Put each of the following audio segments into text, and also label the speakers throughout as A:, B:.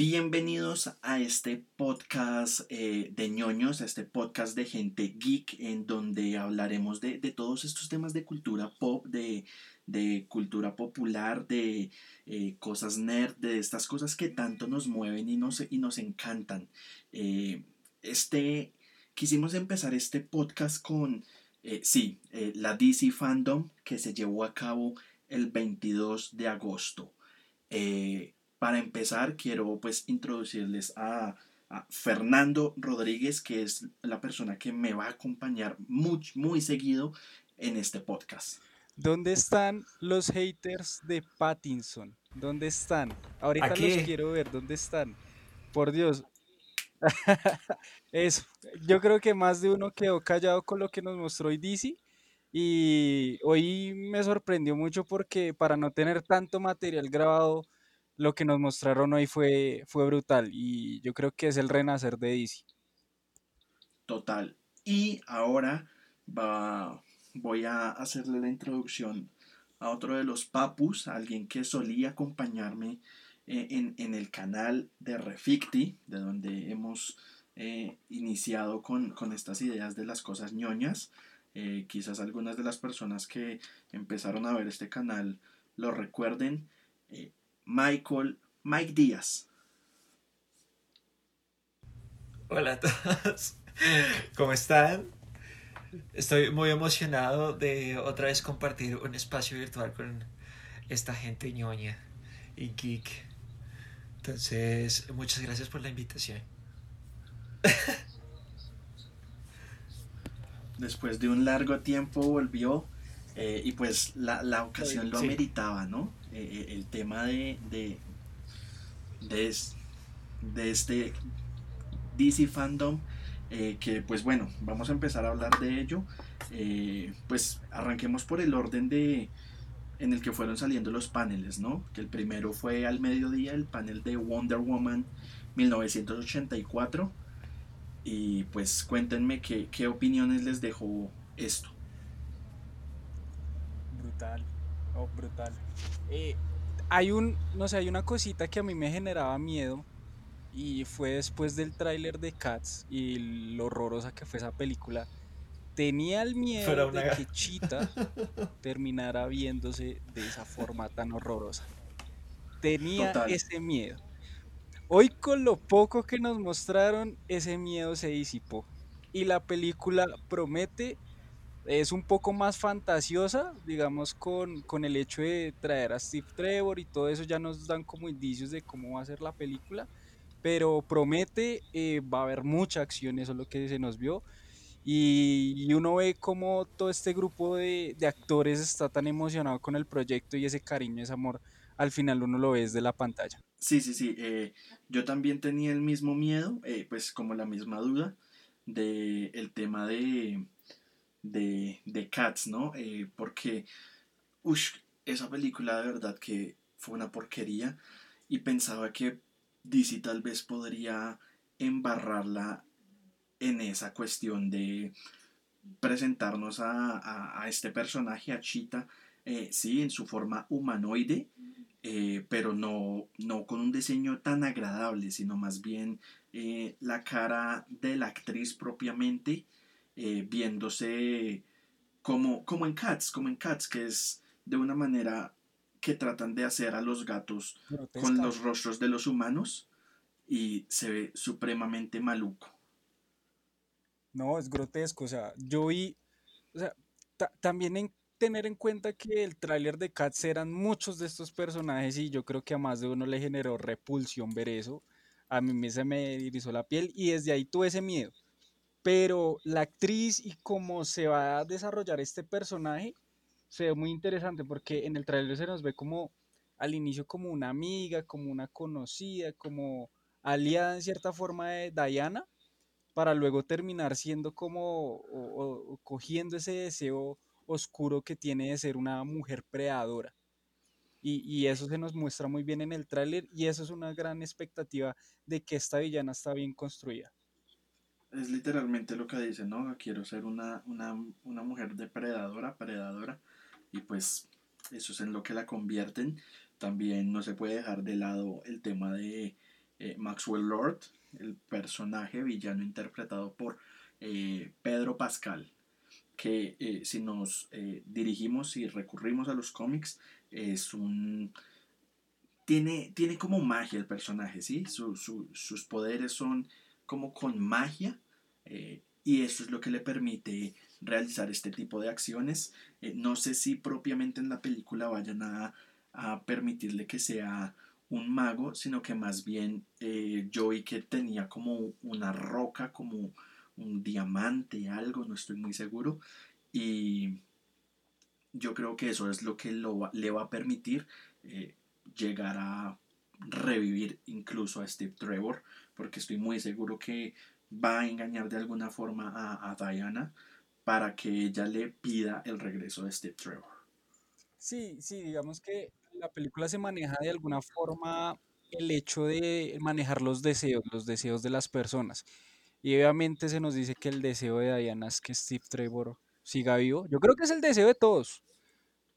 A: Bienvenidos a este podcast eh, de ñoños, a este podcast de gente geek, en donde hablaremos de, todos estos temas de cultura pop, de, cultura popular, de eh, cosas nerd, de estas cosas que tanto nos mueven y nos, y nos encantan. Eh, este, quisimos empezar este podcast con, sí, la DC Fandom que se llevó a cabo el 22 de agosto. Para empezar, quiero pues introducirles a, Fernando Rodríguez, que es la persona que me va a acompañar muy, muy seguido en este podcast.
B: ¿Dónde están los haters de Pattinson? ¿Dónde están? Ahorita los quiero ver, ¿dónde están? Por Dios. Eso, yo creo que más de uno quedó callado con lo que nos mostró hoy DC. Y hoy me sorprendió mucho porque para no tener tanto material grabado, lo que nos mostraron hoy fue, fue brutal y yo creo que es el renacer de DC.
A: Total. Y ahora va, voy a hacerle la introducción a otro de los papus, alguien que solía acompañarme eh, en, el canal de Reficti, de donde hemos eh, iniciado con, estas ideas de las cosas ñoñas. Eh, quizás algunas de las personas que empezaron a ver este canal lo recuerden. Michael, Mike Díaz.
C: Hola a todos, ¿cómo están? Estoy muy emocionado de otra vez compartir un espacio virtual con esta gente ñoña y geek. Entonces, muchas gracias por la invitación.
A: Después de un largo tiempo volvió eh, y pues la, la ocasión lo ameritaba, ¿no? Eh, eh, el tema de, de, de, este DC Fandom, eh, que pues bueno, vamos a empezar a hablar de ello. pues arranquemos por el orden de en el que fueron saliendo los paneles, ¿no? Que el primero fue al mediodía, el panel de Wonder Woman 1984. Y pues cuéntenme qué, qué opiniones les dejó esto.
B: Brutal, oh, brutal. Eh, hay un, no sé, hay una cosita que a mí me generaba miedo y fue después del tráiler de Cats y lo horrorosa que fue esa película. Tenía el miedo de que Chita terminara viéndose de esa forma tan horrorosa. Tenía ese miedo. Hoy con lo poco que nos mostraron, ese miedo se disipó. Y la película promete es un poco más fantasiosa, digamos, con, el hecho de traer a Steve Trevor y todo eso ya nos dan como indicios de cómo va a ser la película, pero promete, eh, va a haber mucha acción, eso es lo que se nos vio, y, uno ve cómo todo este grupo de, actores está tan emocionado con el proyecto y ese cariño, ese amor, al final uno lo ve desde la pantalla.
A: Sí, sí, sí, eh, yo también tenía el mismo miedo, eh, pues como la misma duda del el tema de de, de Cats, ¿no? Eh, porque, uff, esa película de verdad que fue una porquería y pensaba que DC tal vez podría embarrarla en esa cuestión de presentarnos a, este personaje, a Cheetah, eh, sí, en su forma humanoide, eh, pero no, no con un diseño tan agradable, sino más bien la cara de la actriz propiamente eh, viéndose como, como en Cats, como en Cats, que es de una manera que tratan de hacer a los gatos con los rostros de los humanos y se ve supremamente maluco.
B: No, es grotesco, o sea, yo vi, o sea, también en tener en cuenta que el tráiler de Cats eran muchos de estos personajes y yo creo que a más de uno le generó repulsión ver eso, a mí me se me erizó la piel y desde ahí tuve ese miedo pero la actriz y cómo se va a desarrollar este personaje se ve muy interesante porque en el trailer se nos ve como al inicio como una amiga, como una conocida, como aliada en cierta forma de Diana, para luego terminar siendo como o, cogiendo ese deseo oscuro que tiene de ser una mujer predadora. Y, y, eso se nos muestra muy bien en el tráiler y eso es una gran expectativa de que esta villana está bien construida
A: es literalmente lo que dice, ¿no? Quiero ser una, mujer depredadora, predadora, y pues eso es en lo que la convierten. También no se puede dejar de lado el tema de eh, Maxwell Lord, el personaje villano interpretado por eh, Pedro Pascal, que eh, si nos dirigimos y recurrimos a los cómics, es un... Tiene, tiene como magia el personaje, ¿sí? sus poderes son como con magia y eso es lo que le permite realizar este tipo de acciones. no sé si propiamente en la película vayan a, a permitirle que sea un mago, sino que más bien eh, yo vi que tenía como una roca, como un diamante, algo, no estoy muy seguro. Y yo creo que eso es lo que le va a permitir eh, llegar a revivir incluso a Steve Trevor, porque estoy muy seguro que va a engañar de alguna forma a, a Diana para que ella le pida el regreso de Steve Trevor.
B: Sí, sí, digamos que la película se maneja de alguna forma el hecho de manejar los deseos, los deseos de las personas. Y obviamente se nos dice que el deseo de Diana es que Steve Trevor siga vivo. Yo creo que es el deseo de todos.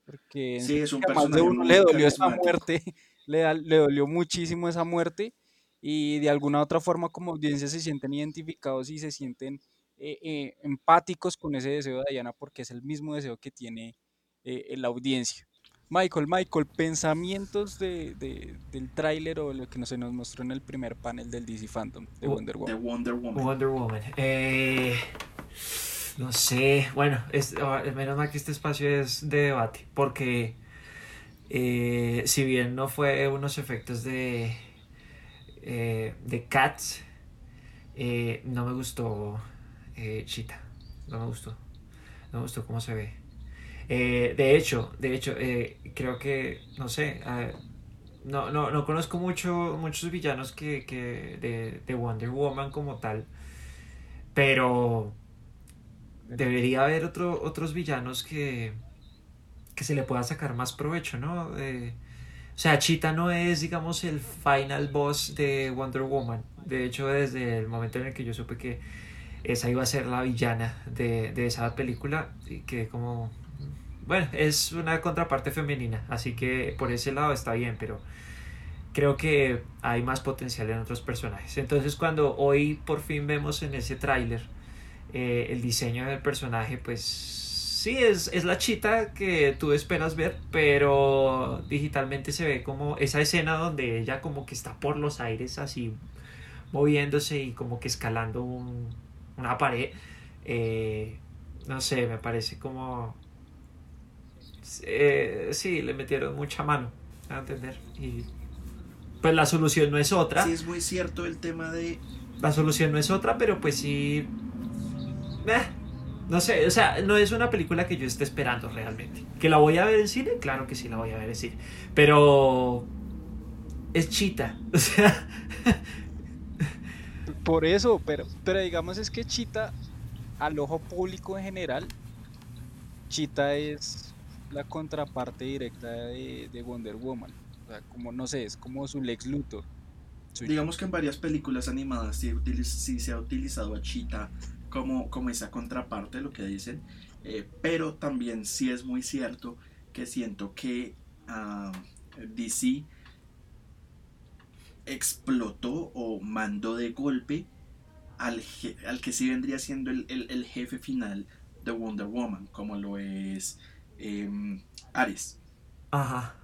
B: Porque
A: sí, es un
B: más de uno le dolió esa muerte, le, le dolió muchísimo esa muerte. Y de alguna otra forma, como audiencia, se sienten identificados y se sienten eh, eh, empáticos con ese deseo de Diana, porque es el mismo deseo que tiene eh, la audiencia. Michael, Michael, pensamientos de, del tráiler o lo que se nos mostró en el primer panel del DC Phantom de Wonder Woman.
A: Wonder Woman.
C: Wonder Woman. Eh, no sé, bueno, es, ah, menos mal que este espacio es de debate, porque eh, si bien no fue unos efectos de, eh, de Cats, no me gustó Cheetah, no me gustó, no me gustó cómo se ve. Eh, de hecho, de hecho, eh, creo que, no sé, no, no, no, conozco mucho, muchos villanos que, que de, Wonder Woman como tal, pero debería haber otro, otros villanos que, que se le pueda sacar más provecho, ¿no? o sea, Cheetah no es, digamos, el final boss de Wonder Woman. De hecho, desde el momento en el que yo supe que esa iba a ser la villana de, de esa película, que como bueno, es una contraparte femenina, así que por ese lado está bien, pero creo que hay más potencial en otros personajes. Entonces cuando hoy por fin vemos en ese tráiler eh, el diseño del personaje, pues sí, es, es la chita que tú esperas ver, pero digitalmente se ve como esa escena donde ella como que está por los aires así moviéndose y como que escalando una pared. Eh, no sé, me parece como eh, sí, le metieron mucha mano, a entender. Y pues la solución no es otra.
A: Sí, es muy cierto el tema de...
C: La solución no es otra, pero pues sí... Eh, no sé, o sea, no es una película que yo esté esperando realmente. ¿Que la voy a ver en cine? Claro que sí la voy a ver en cine. Pero... Es chita, o sea...
B: Por eso, pero, pero digamos es que Chita, al ojo público en general, Chita es la contraparte directa de, Wonder Woman. O sea, como no sé, es como su Lex Luthor.
A: Digamos que en varias películas animadas sí, se ha utilizado a Cheetah como, como esa contraparte, lo que dicen. Eh, pero también sí es muy cierto que siento que ah, DC explotó o mandó de golpe al, al que sí vendría siendo el, el, jefe final de Wonder Woman, como lo es eh, Ares.
C: Ajá.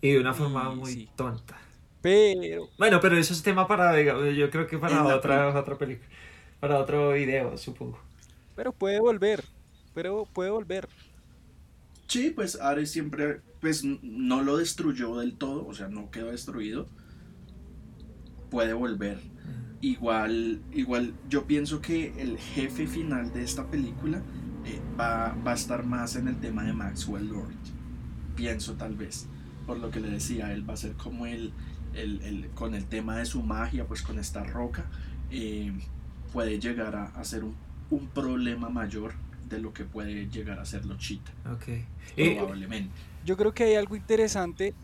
C: Y de una forma muy tonta.
B: Pero.
C: Bueno, pero eso es tema para, yo creo que para otra, otra película. Para otro video, supongo.
B: Pero puede volver. Pero puede volver.
A: Sí, pues Ares siempre, pues no lo destruyó del todo, o sea, no quedó destruido. Puede volver. Igual, igual, yo pienso que el jefe final de esta película eh, va, va, a estar más en el tema de Maxwell Lord. Pienso tal vez, por lo que le decía, él va a ser como el, el, el con el tema de su magia, pues con esta roca, eh, puede llegar a, a ser un, un, problema mayor de lo que puede llegar a ser los Cheetah.
C: Okay.
A: Eh, Probablemente.
B: yo creo que hay algo interesante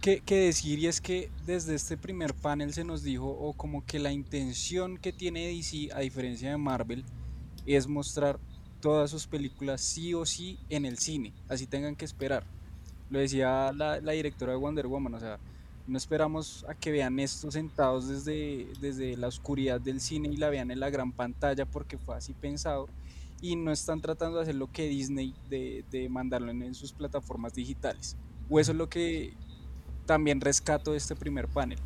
B: que, que, decir y es que desde este primer panel se nos dijo o como que la intención que tiene DC a diferencia de Marvel es mostrar todas sus películas sí o sí en el cine, así tengan que esperar. Lo decía la, directora de Wonder Woman, o sea, No esperamos a que vean esto sentados desde, desde la oscuridad del cine y la vean en la gran pantalla porque fue así pensado. Y no están tratando de hacer lo que Disney de, de mandarlo en, en sus plataformas digitales. O eso es lo que también rescato de este primer panel.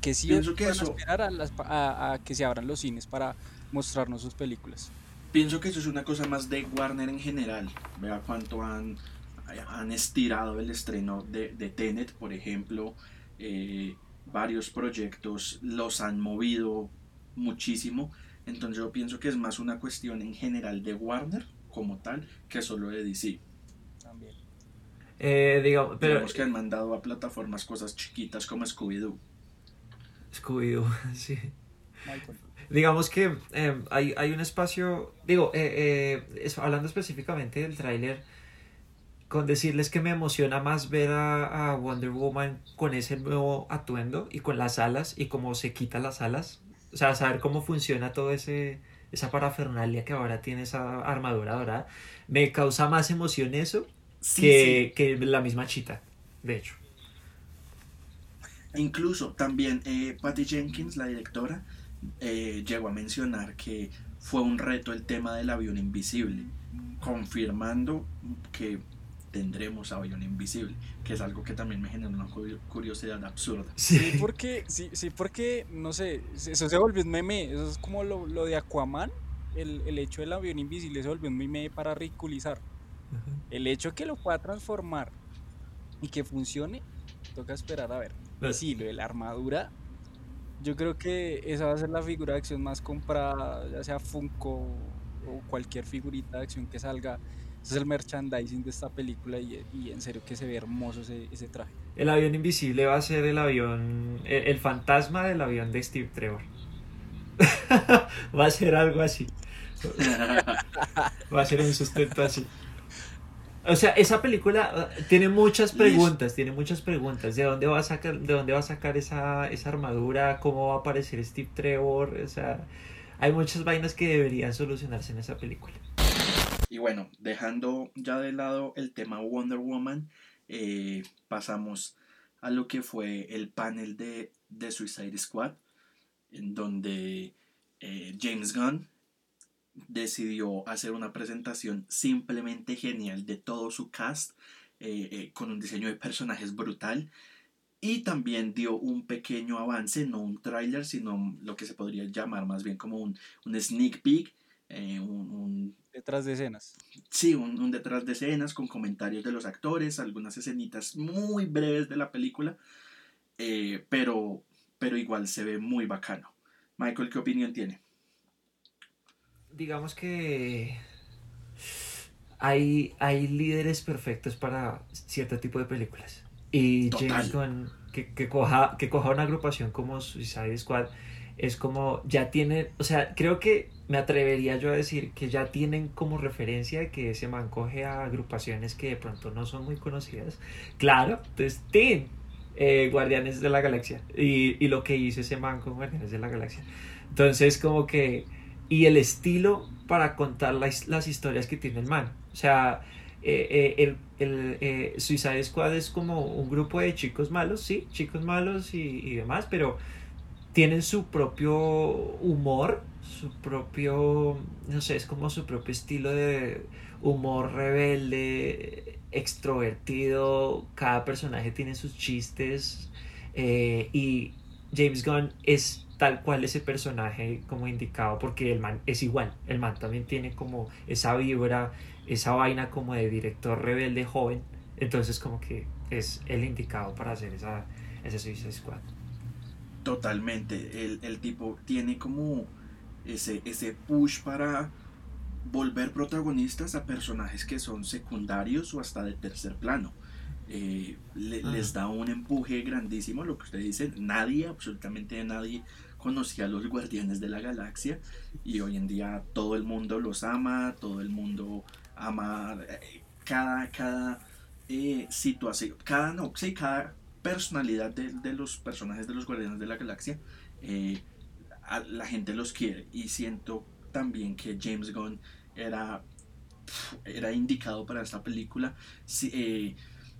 B: Que sí
A: Pienso que eso-
B: esperar a, las a- a que se abran los cines para mostrarnos sus películas.
A: Pienso que eso es una cosa más de Warner en general. Vea cuánto han, han estirado el estreno de, de Tenet, por ejemplo. Eh, varios proyectos los han movido muchísimo. Entonces yo pienso que es más una cuestión en general de Warner como tal que solo de DC.
B: También.
C: Eh, digamos, pero
A: Digamos que han mandado a plataformas cosas chiquitas como Scooby-Doo.
C: Scooby-Doo, sí.
B: Michael.
C: Digamos que eh, hay, hay un espacio, digo, eh, eh, es- hablando específicamente del tráiler, con decirles que me emociona más ver a, a Wonder Woman con ese nuevo atuendo y con las alas y cómo se quita las alas. O sea, saber cómo funciona todo ese esa parafernalia que ahora tiene esa armadura dorada. Me causa más emoción eso
A: Sí,
C: que, que la misma chita, de hecho.
A: Incluso también eh, Patty Jenkins, la directora, eh, llegó a mencionar que fue un reto el tema del avión invisible, confirmando que tendremos avión invisible, que es algo que también me genera una cu- curiosidad absurda.
B: Sí, porque, sí, sí, porque, no sé, eso se volvió un meme, eso es como lo, lo de Aquaman, el, el hecho del avión invisible se volvió un meme para ridiculizar. El hecho que lo pueda transformar y que funcione, toca esperar a ver. Y sí, lo de la armadura, yo creo que esa va a ser la figura de acción más comprada, ya sea Funko o cualquier figurita de acción que salga. Ese es el merchandising de esta película y, y en serio que se ve hermoso ese, ese traje.
C: El avión invisible va a ser el avión, el, el fantasma del avión de Steve Trevor. va a ser algo así. Va a ser un sustento así. O sea, esa película uh, tiene muchas
A: Listo.
C: preguntas, tiene muchas preguntas. ¿De dónde va a sacar, de dónde va a sacar esa, esa armadura? ¿Cómo va a aparecer Steve Trevor? O sea, hay muchas vainas que deberían solucionarse en esa película.
A: Y bueno, dejando ya de lado el tema Wonder Woman, eh, pasamos a lo que fue el panel de, de Suicide Squad, en donde eh, James Gunn decidió hacer una presentación simplemente genial de todo su cast, eh, con un diseño de personajes brutal. Y también dio un pequeño avance, no un tráiler, sino lo que se podría llamar más bien como un, un sneak peek, eh, un- un
B: Detrás de escenas.
A: Sí, un, un detrás de escenas con comentarios de los actores, algunas escenitas muy breves de la película, eh, pero, pero igual se ve muy bacano. Michael, ¿qué opinión tiene?
C: digamos que hay, hay líderes perfectos para cierto tipo de películas. Y
A: Total.
C: James Gunn, que, que, coja, que coja una agrupación como Suicide Squad, es como, ya tiene, o sea, creo que me atrevería yo a decir que ya tienen como referencia que ese man coge a agrupaciones que de pronto no son muy conocidas. Claro, entonces, ¡tin! Eh, Guardianes de la Galaxia. Y, y lo que hizo ese man con Guardianes de la Galaxia. Entonces, como que y el estilo para contar las, las historias que tiene el man. O sea, eh, eh, el, el eh, Suicide Squad es como un grupo de chicos malos, sí, chicos malos y, y demás, pero tienen su propio humor, su propio, no sé, es como su propio estilo de humor rebelde, extrovertido, cada personaje tiene sus chistes eh, y James Gunn es tal cual ese personaje como indicado porque el man es igual, el man también tiene como esa vibra, esa vaina como de director rebelde joven, entonces como que es el indicado para hacer esa, ese Suicide Squad.
A: Totalmente, el, el tipo tiene como ese, ese push para volver protagonistas a personajes que son secundarios o hasta de tercer plano. Eh, le- les da un empuje grandísimo, lo que usted dice, nadie, absolutamente nadie conocía a los Guardianes de la Galaxia y hoy en día todo el mundo los ama, todo el mundo ama eh, cada, cada eh, situación, cada, no, sí, cada personalidad de, de los personajes de los Guardianes de la Galaxia, eh, a- la gente los quiere y siento también que James Gunn era, era indicado para esta película. Sí, eh,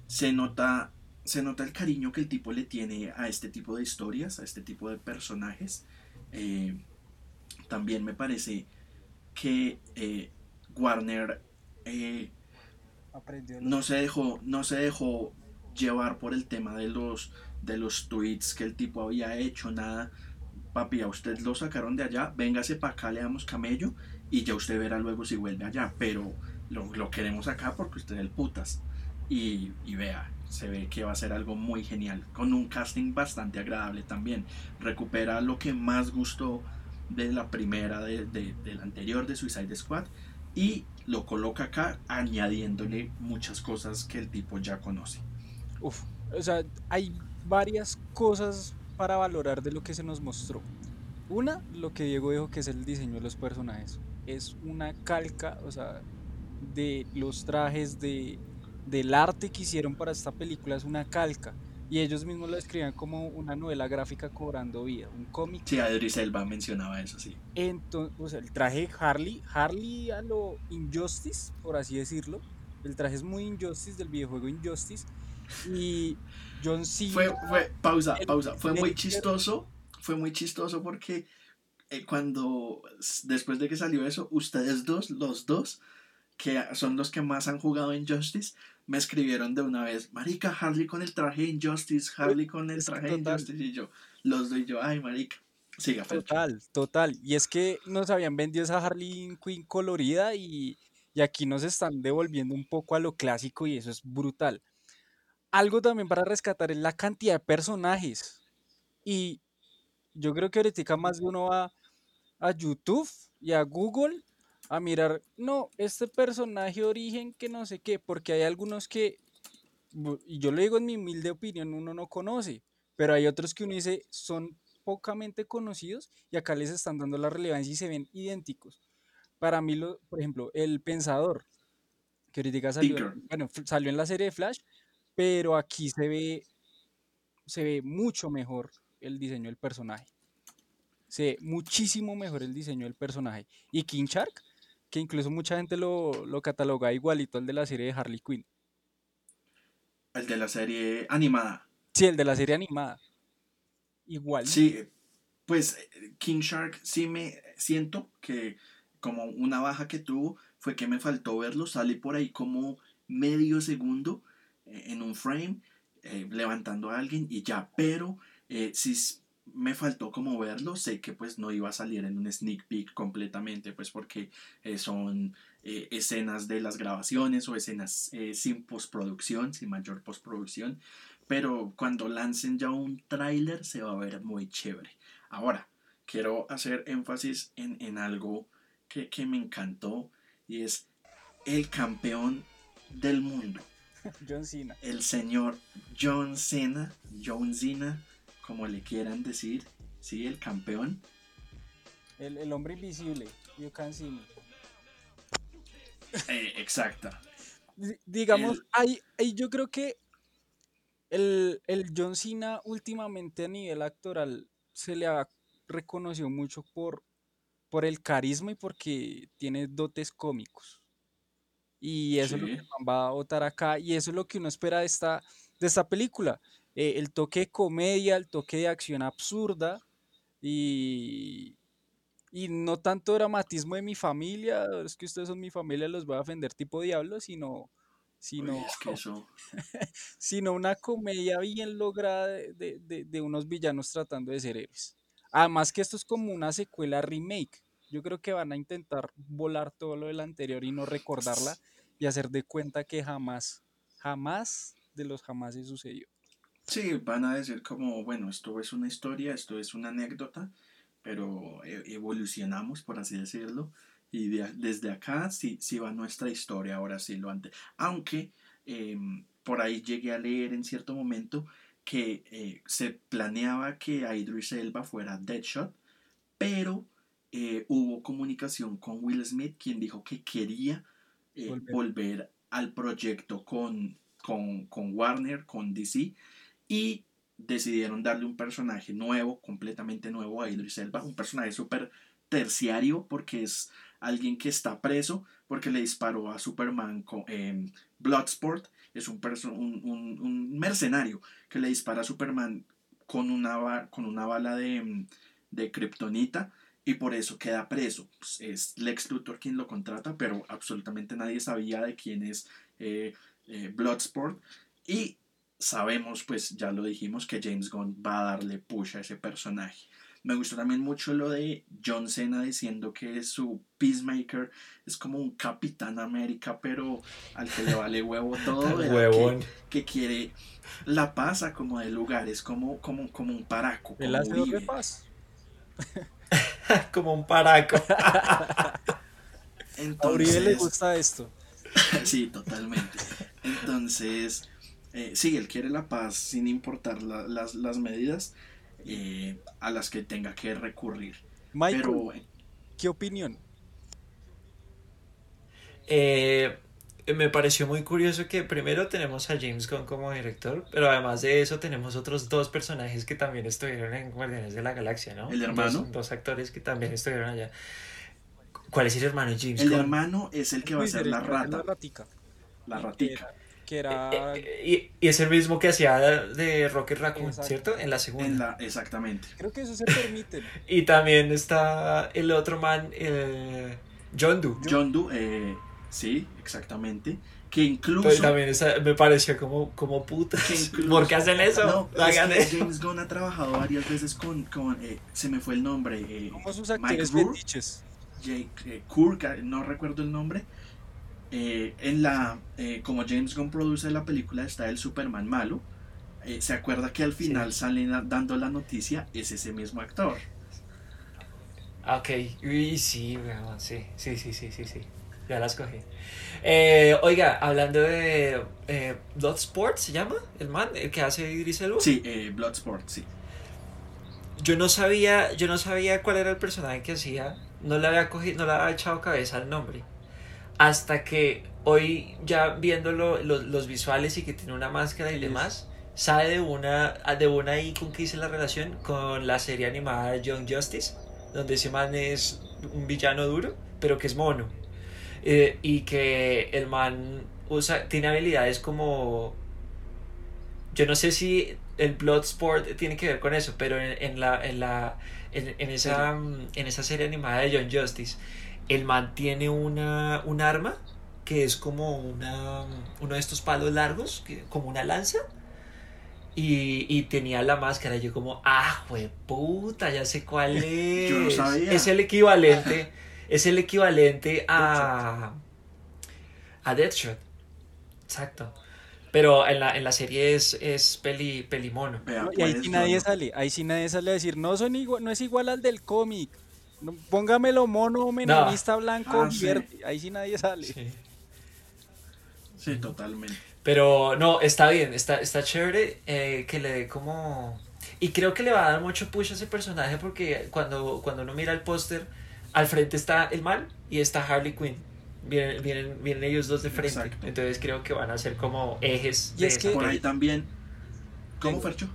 A: se nota se nota el cariño que el tipo le tiene a este tipo de historias, a este tipo de personajes. Eh, también me parece que eh, Warner eh, no se dejó, no se dejó llevar por el tema de los de los tweets que el tipo había hecho, nada. Papi, a usted lo sacaron de allá, véngase para acá, le damos camello y ya usted verá luego si vuelve allá. Pero lo, queremos acá porque usted es el putas. Y, y, vea, se ve que va a ser algo muy genial, con un casting bastante agradable también. Recupera lo que más gustó de la primera, de, de, del anterior de Suicide Squad, y lo coloca acá añadiéndole muchas cosas que el tipo ya conoce.
B: Uf, o sea, hay varias cosas para valorar de lo que se nos mostró. Una, lo que Diego dijo que es el diseño de los personajes. Es una calca, o sea, de los trajes, de, del arte que hicieron para esta película, es una calca. Y ellos mismos lo describían como una novela gráfica cobrando vida, un cómic.
A: Sí, Adri Selva mencionaba eso, sí.
B: Entonces, o sea, el traje Harley, Harley a lo Injustice, por así decirlo. El traje es muy Injustice del videojuego Injustice. Y John Cena.
A: Fue, fue, pausa, pausa. Fue muy chistoso. Fue muy chistoso porque eh, cuando, después de que salió eso, ustedes dos, los dos, que son los que más han jugado Injustice, me escribieron de una vez, marica, Harley con el traje Injustice, Harley con el traje Injustice, y yo, los doy yo, ay, marica. Siga,
B: total, total. Y es que nos habían vendido esa Harley Quinn colorida y, y aquí nos están devolviendo un poco a lo clásico y eso es brutal algo también para rescatar es la cantidad de personajes. Y yo creo que ahorita más de uno va a YouTube y a Google a mirar, no, este personaje origen que no sé qué, porque hay algunos que, y yo lo digo en mi humilde opinión, uno no conoce, pero hay otros que uno dice son pocamente conocidos y acá les están dando la relevancia y se ven idénticos. Para mí, lo, por ejemplo, el pensador, que ahorita salió, bueno, salió en la serie de Flash, pero aquí se ve, se ve mucho mejor el diseño del personaje. Se ve muchísimo mejor el diseño del personaje. Y King Shark, que incluso mucha gente lo, lo cataloga igualito al de la serie de Harley Quinn.
A: El de la serie animada.
B: Sí, el de la serie animada. Igual.
A: Sí, pues King Shark sí me siento que como una baja que tuvo fue que me faltó verlo, sale por ahí como medio segundo en un frame, eh, levantando a alguien y ya, pero eh, si me faltó como verlo, sé que pues no iba a salir en un sneak peek completamente, pues porque eh, son escenas de las grabaciones o escenas sin postproducción, sin mayor postproducción, pero cuando lancen ya un tráiler se va a ver muy chévere. Ahora, quiero hacer énfasis en, en algo que, que me encantó y es el campeón del mundo
B: John Cena.
A: El señor John Cena, John Cena, como le quieran decir, sí, el campeón.
B: El, hombre invisible, you can see me.
A: Eh, exacta.
B: Digamos, hay, yo creo que el, el John Cena últimamente a nivel actoral se le ha reconocido mucho por, por el carisma y porque tiene dotes cómicos. Y eso es lo que va a votar acá. Y eso es lo que uno espera de esta, de esta película. Eh, el toque de comedia, el toque de acción absurda y, y no tanto dramatismo de mi familia, es que ustedes son mi familia, los voy a ofender tipo diablo, sino, sino, sino una comedia bien lograda de, de, de, unos villanos tratando de ser héroes. Además que esto es como una secuela remake. Yo creo que van a intentar volar todo lo del anterior y no recordarla y hacer de cuenta que jamás, jamás de los jamás se sucedió.
A: Sí, van a decir como, bueno, esto es una historia, esto es una anécdota, pero e, evolucionamos, por así decirlo, y desde acá sí, sí va nuestra historia, ahora sí lo antes. Aunque em, por ahí llegué a leer en cierto momento que eh, se planeaba que Idris Elba fuera Deadshot, pero eh, hubo comunicación con Will Smith, quien dijo que quería eh, volver. al proyecto con, con, con, Warner, con DC, y decidieron darle un personaje nuevo, completamente nuevo a Idris Elba, un personaje súper terciario porque es alguien que está preso porque le disparó a Superman con Bloodsport. Es un, un, un, mercenario que le dispara a Superman con una, con una bala de, de kriptonita y por eso queda preso. Pues, es Lex Luthor quien lo contrata, pero absolutamente nadie sabía de quién es eh, eh, Bloodsport. Y sabemos, pues ya lo dijimos, que James Gunn va a darle push a ese personaje. Me gustó también mucho lo de John Cena diciendo que su Peacemaker es como un Capitán América, pero al que le vale huevo todo, que, que, quiere la paz a como de lugares, como, como, como un paraco.
B: El hace de paz.
C: como un paraco.
B: Entonces, a le gusta esto.
A: sí, totalmente. Entonces, eh, sí, él quiere la paz sin importar las, las, medidas eh, a las que tenga que recurrir.
B: Michael, eh, ¿qué opinión?
C: Me pareció muy curioso que primero tenemos a James Gunn como director, pero además de eso tenemos otros dos personajes que también estuvieron en Guardianes de la Galaxia, ¿no?
A: El hermano.
C: Dos, actores que también estuvieron allá. ¿Cuál es el hermano James
A: El hermano es el que va a ser la rata. La
B: ratica.
A: La ratica
B: que era...
C: Eh, eh, y, es el mismo que hacía de Rocket Raccoon, ¿cierto? En la segunda.
A: exactamente.
B: Creo que eso se permite.
C: y también está el otro man, John Doe.
A: John Doe, eh, sí, exactamente. Que incluso... Pues
C: también me parecía como, como puta. ¿Por qué hacen eso? No,
A: James Gunn ha trabajado varias veces con... con se me fue el nombre.
B: como sus actores fetiches.
A: Jake Kurk, no recuerdo el nombre eh, en la, eh, como James Gunn produce la película, está el Superman malo. Eh, se acuerda que al final sale dando la noticia, es ese mismo actor.
C: Ok, sí, sí, sí, sí, sí, sí, sí. Ya las cogí. oiga, hablando de Bloodsport, ¿se llama? ¿El man? ¿El que hace Idris Elba?
A: Sí, Bloodsport, sí.
C: Yo no sabía, yo no sabía cuál era el personaje que hacía. No le había cogido, no le había echado cabeza al nombre hasta que hoy ya viendo los visuales y que tiene una máscara y demás, sabe de una, de una ahí con que hice la relación con la serie animada Young Justice, donde ese man es un villano duro, pero que es mono. Eh, y que el man usa, tiene habilidades como... Yo no sé si el Bloodsport tiene que ver con eso, pero en, la, en, la, en, esa, en esa serie animada de Young Justice el man tiene una, un arma que es como una, uno de estos palos largos, como una lanza. Y, tenía la máscara. Y yo como, ah, puta, ya sé cuál es.
A: yo sabía.
C: Es el equivalente, es el equivalente a, a Deathshot. Exacto. Pero en la, en la serie es, es peli, pelimono.
B: y ahí sí nadie sale, ahí sí nadie sale a decir, no, son igual, no es igual al del cómic. Póngamelo mono, menonista, blanco, ah, Ahí sí nadie sale.
A: Sí. totalmente.
C: Pero no, está bien, está, está chévere eh, que le dé como... Y creo que le va a dar mucho push a ese personaje porque cuando, cuando uno mira el póster, al frente está el mal y está Harley Quinn. Vienen, vienen, vienen ellos dos de frente. Entonces creo que van a ser como ejes.
A: Y es que por ahí también... ¿Cómo, Fercho?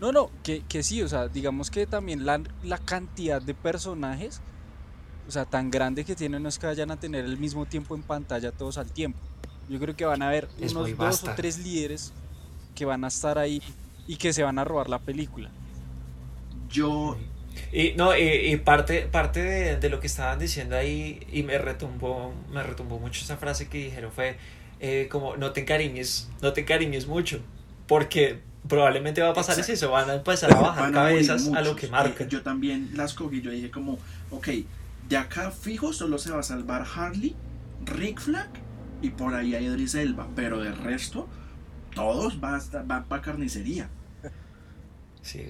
B: No, no, que, que sí, o sea, digamos que también la, la cantidad de personajes, o sea, tan grande que tienen no es que vayan a tener el mismo tiempo en pantalla todos al tiempo. Yo creo que van a haber unos dos o tres líderes que van a estar ahí y que se van a robar la película.
A: Yo...
C: Y, no, y, parte, parte de, de, lo que estaban diciendo ahí, y me retumbó, me retumbó mucho esa frase que dijeron, fue eh, como, no te encariñes, no te encariñes mucho, porque probablemente va a pasar eso, van a empezar a bajar cabezas a, lo que marca.
A: yo también las cogí, yo dije como, ok, de acá fijo solo se va a salvar Harley, Rick Flag y por ahí hay Idris Elba, pero del resto, todos van, van para carnicería.
C: Sí,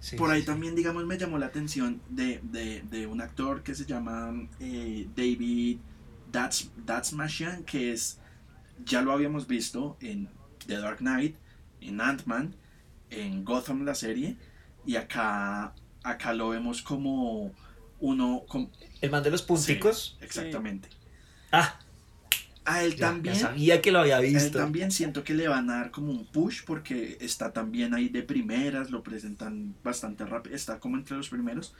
C: sí,
A: por ahí también, digamos, me llamó la atención de, de, de un actor que se llama eh, David That's, That's Machine, que es, ya lo habíamos visto en The Dark Knight, en Ant-Man, en Gotham la serie, y acá, acá lo vemos como uno...
C: ¿El man de los punticos?
A: exactamente.
C: Ah.
A: A él también.
C: sabía que lo había visto. A él
A: también siento que le van a dar como un push porque está también ahí de primeras, lo presentan bastante rápido, está como entre los primeros.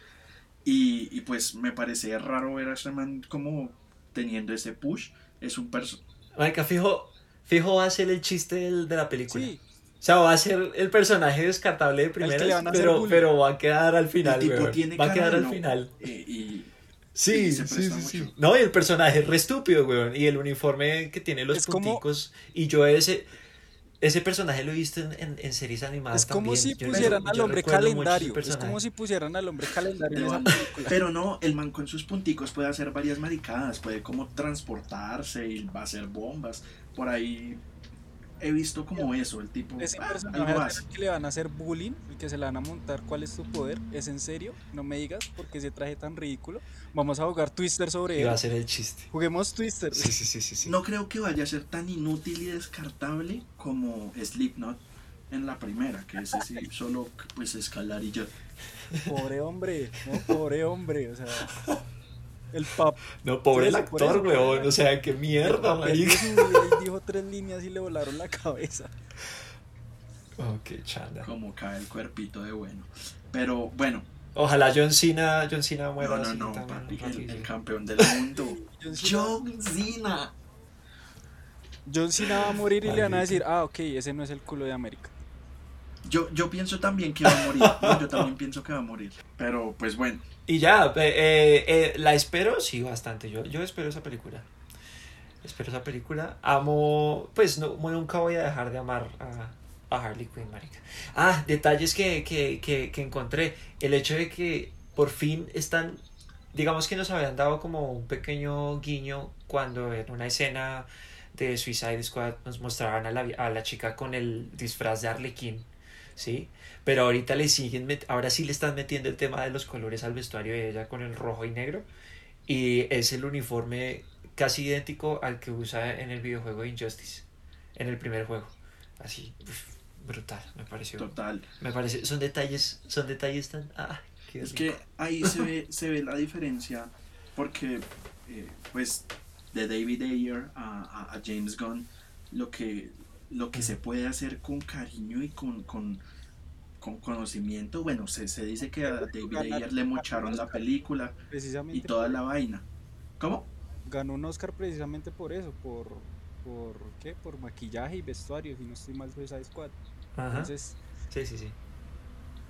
A: Y, y pues me parece raro ver a ese man como teniendo ese push. Es un personaje.
C: Marica, fijo, fijo va a ser el chiste del- de la película.
B: Sí,
C: O sea, va a ser el personaje descartable de primeras, pero, va a quedar al final,
A: el tipo tiene
C: Va a quedar al
A: no-
C: final.
A: eh, y
C: Sí, sí, sí, sí. No, y el personaje es re estúpido, weón. Y el uniforme que tiene los
B: Es como-
C: punticos. Y yo ese, ese personaje lo he visto en, en, en series animadas
B: es como
C: también.
B: si pusieran
C: yo
B: al hombre calendario. Es como si pusieran al hombre calendario en
A: de
B: esa
A: banda.
B: película.
A: Pero no, el man con sus punticos puede hacer varias maricadas, puede como transportarse y va a hacer bombas. Por ahí he visto como eso, el tipo
B: Ese
A: ah,
B: personaje
A: algo
B: al
A: hace.
B: que le van a hacer bullying, el que se le van a montar cuál es tu poder, ¿es en serio? No me digas porque ese traje tan ridículo. Vamos a jugar Twister sobre
C: Y va
B: él.
C: a ser el chiste.
B: Juguemos Twister.
C: Sí, sí, sí, sí. sí.
A: No creo que vaya a ser tan inútil y descartable como Slipknot en la primera, que ese sí, solo pues escalar y ya.
B: Pobre hombre, no, pobre hombre, o sea, el pap.
C: No, pobre el actor, weón. O sea, qué mierda, marica.
B: y dijo tres líneas y le volaron la cabeza.
C: Oh, qué chanda.
A: como cae el cuerpito de bueno. Pero bueno,
C: Ojalá John Cena, John Cena muera
A: no, no, no, papi, el, campeón del mundo.
B: John Cena,
A: John Cena.
B: John Cena va a morir y le van a decir, ah, ok, ese no es el culo de América.
A: Yo, yo pienso también que va a morir. No, yo también pienso que va a morir. Pero pues bueno,
C: Y ya, eh, eh, eh, la espero, sí, bastante. Yo, yo espero esa película. Espero esa película. Amo, pues no, nunca voy a dejar de amar a, a Harley Quinn, marica. Ah, detalles que, que, que, que encontré. El hecho de que por fin están, digamos que nos habían dado como un pequeño guiño cuando en una escena de Suicide Squad nos mostraban a la, a la chica con el disfraz de Arlequín, ¿sí? Pero ahorita le siguen, ahora sí le están metiendo el tema de los colores al vestuario de ella con el rojo y negro. Y es el uniforme casi idéntico al que usa en el videojuego Injustice, en el primer juego. Así, uf, brutal, me pareció.
A: total.
C: Me parece, son detalles, son detalles tan... Ah, qué
A: Es que ahí se ve, se ve la diferencia porque eh, pues de David Ayer a, a- a James Gunn lo que lo que se puede hacer con cariño y con, con, con conocimiento bueno se, se dice que a David Ayer le mocharon la película y toda la vaina ¿cómo?
B: ganó un Oscar precisamente por eso, por, por ¿qué? Por maquillaje y vestuario, si no estoy mal Suicide Squad.
C: Ajá.
B: Entonces,
C: Sí, sí, sí.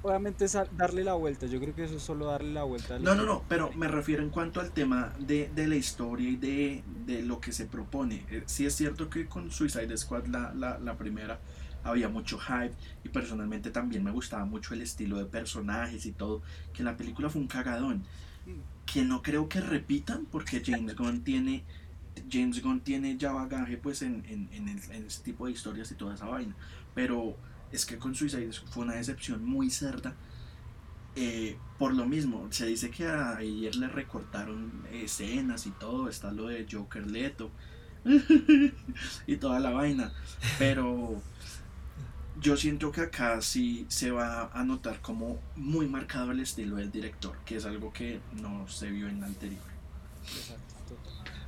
B: obviamente es a- darle la vuelta, yo creo que eso es solo darle la vuelta.
A: No, no, no, pero me refiero en cuanto al tema de, de la historia y de, de lo que se propone. Eh, sí es cierto que con Suicide Squad, la, la, la primera, había mucho hype y personalmente también me gustaba mucho el estilo de personajes y todo, que la película fue un cagadón, que no creo que repitan porque James Gunn tiene... James Gunn tiene ya bagaje pues en, en, en, el- en este tipo de historias y toda esa vaina. Pero es que con Suicide fue una decepción muy cerda eh, por lo mismo, se dice que a ayer le recortaron escenas y todo, está lo de Joker Leto y toda la vaina, pero yo siento que acá sí se va a notar como muy marcado el estilo del director, que es algo que no se vio en la anterior.
B: Exacto.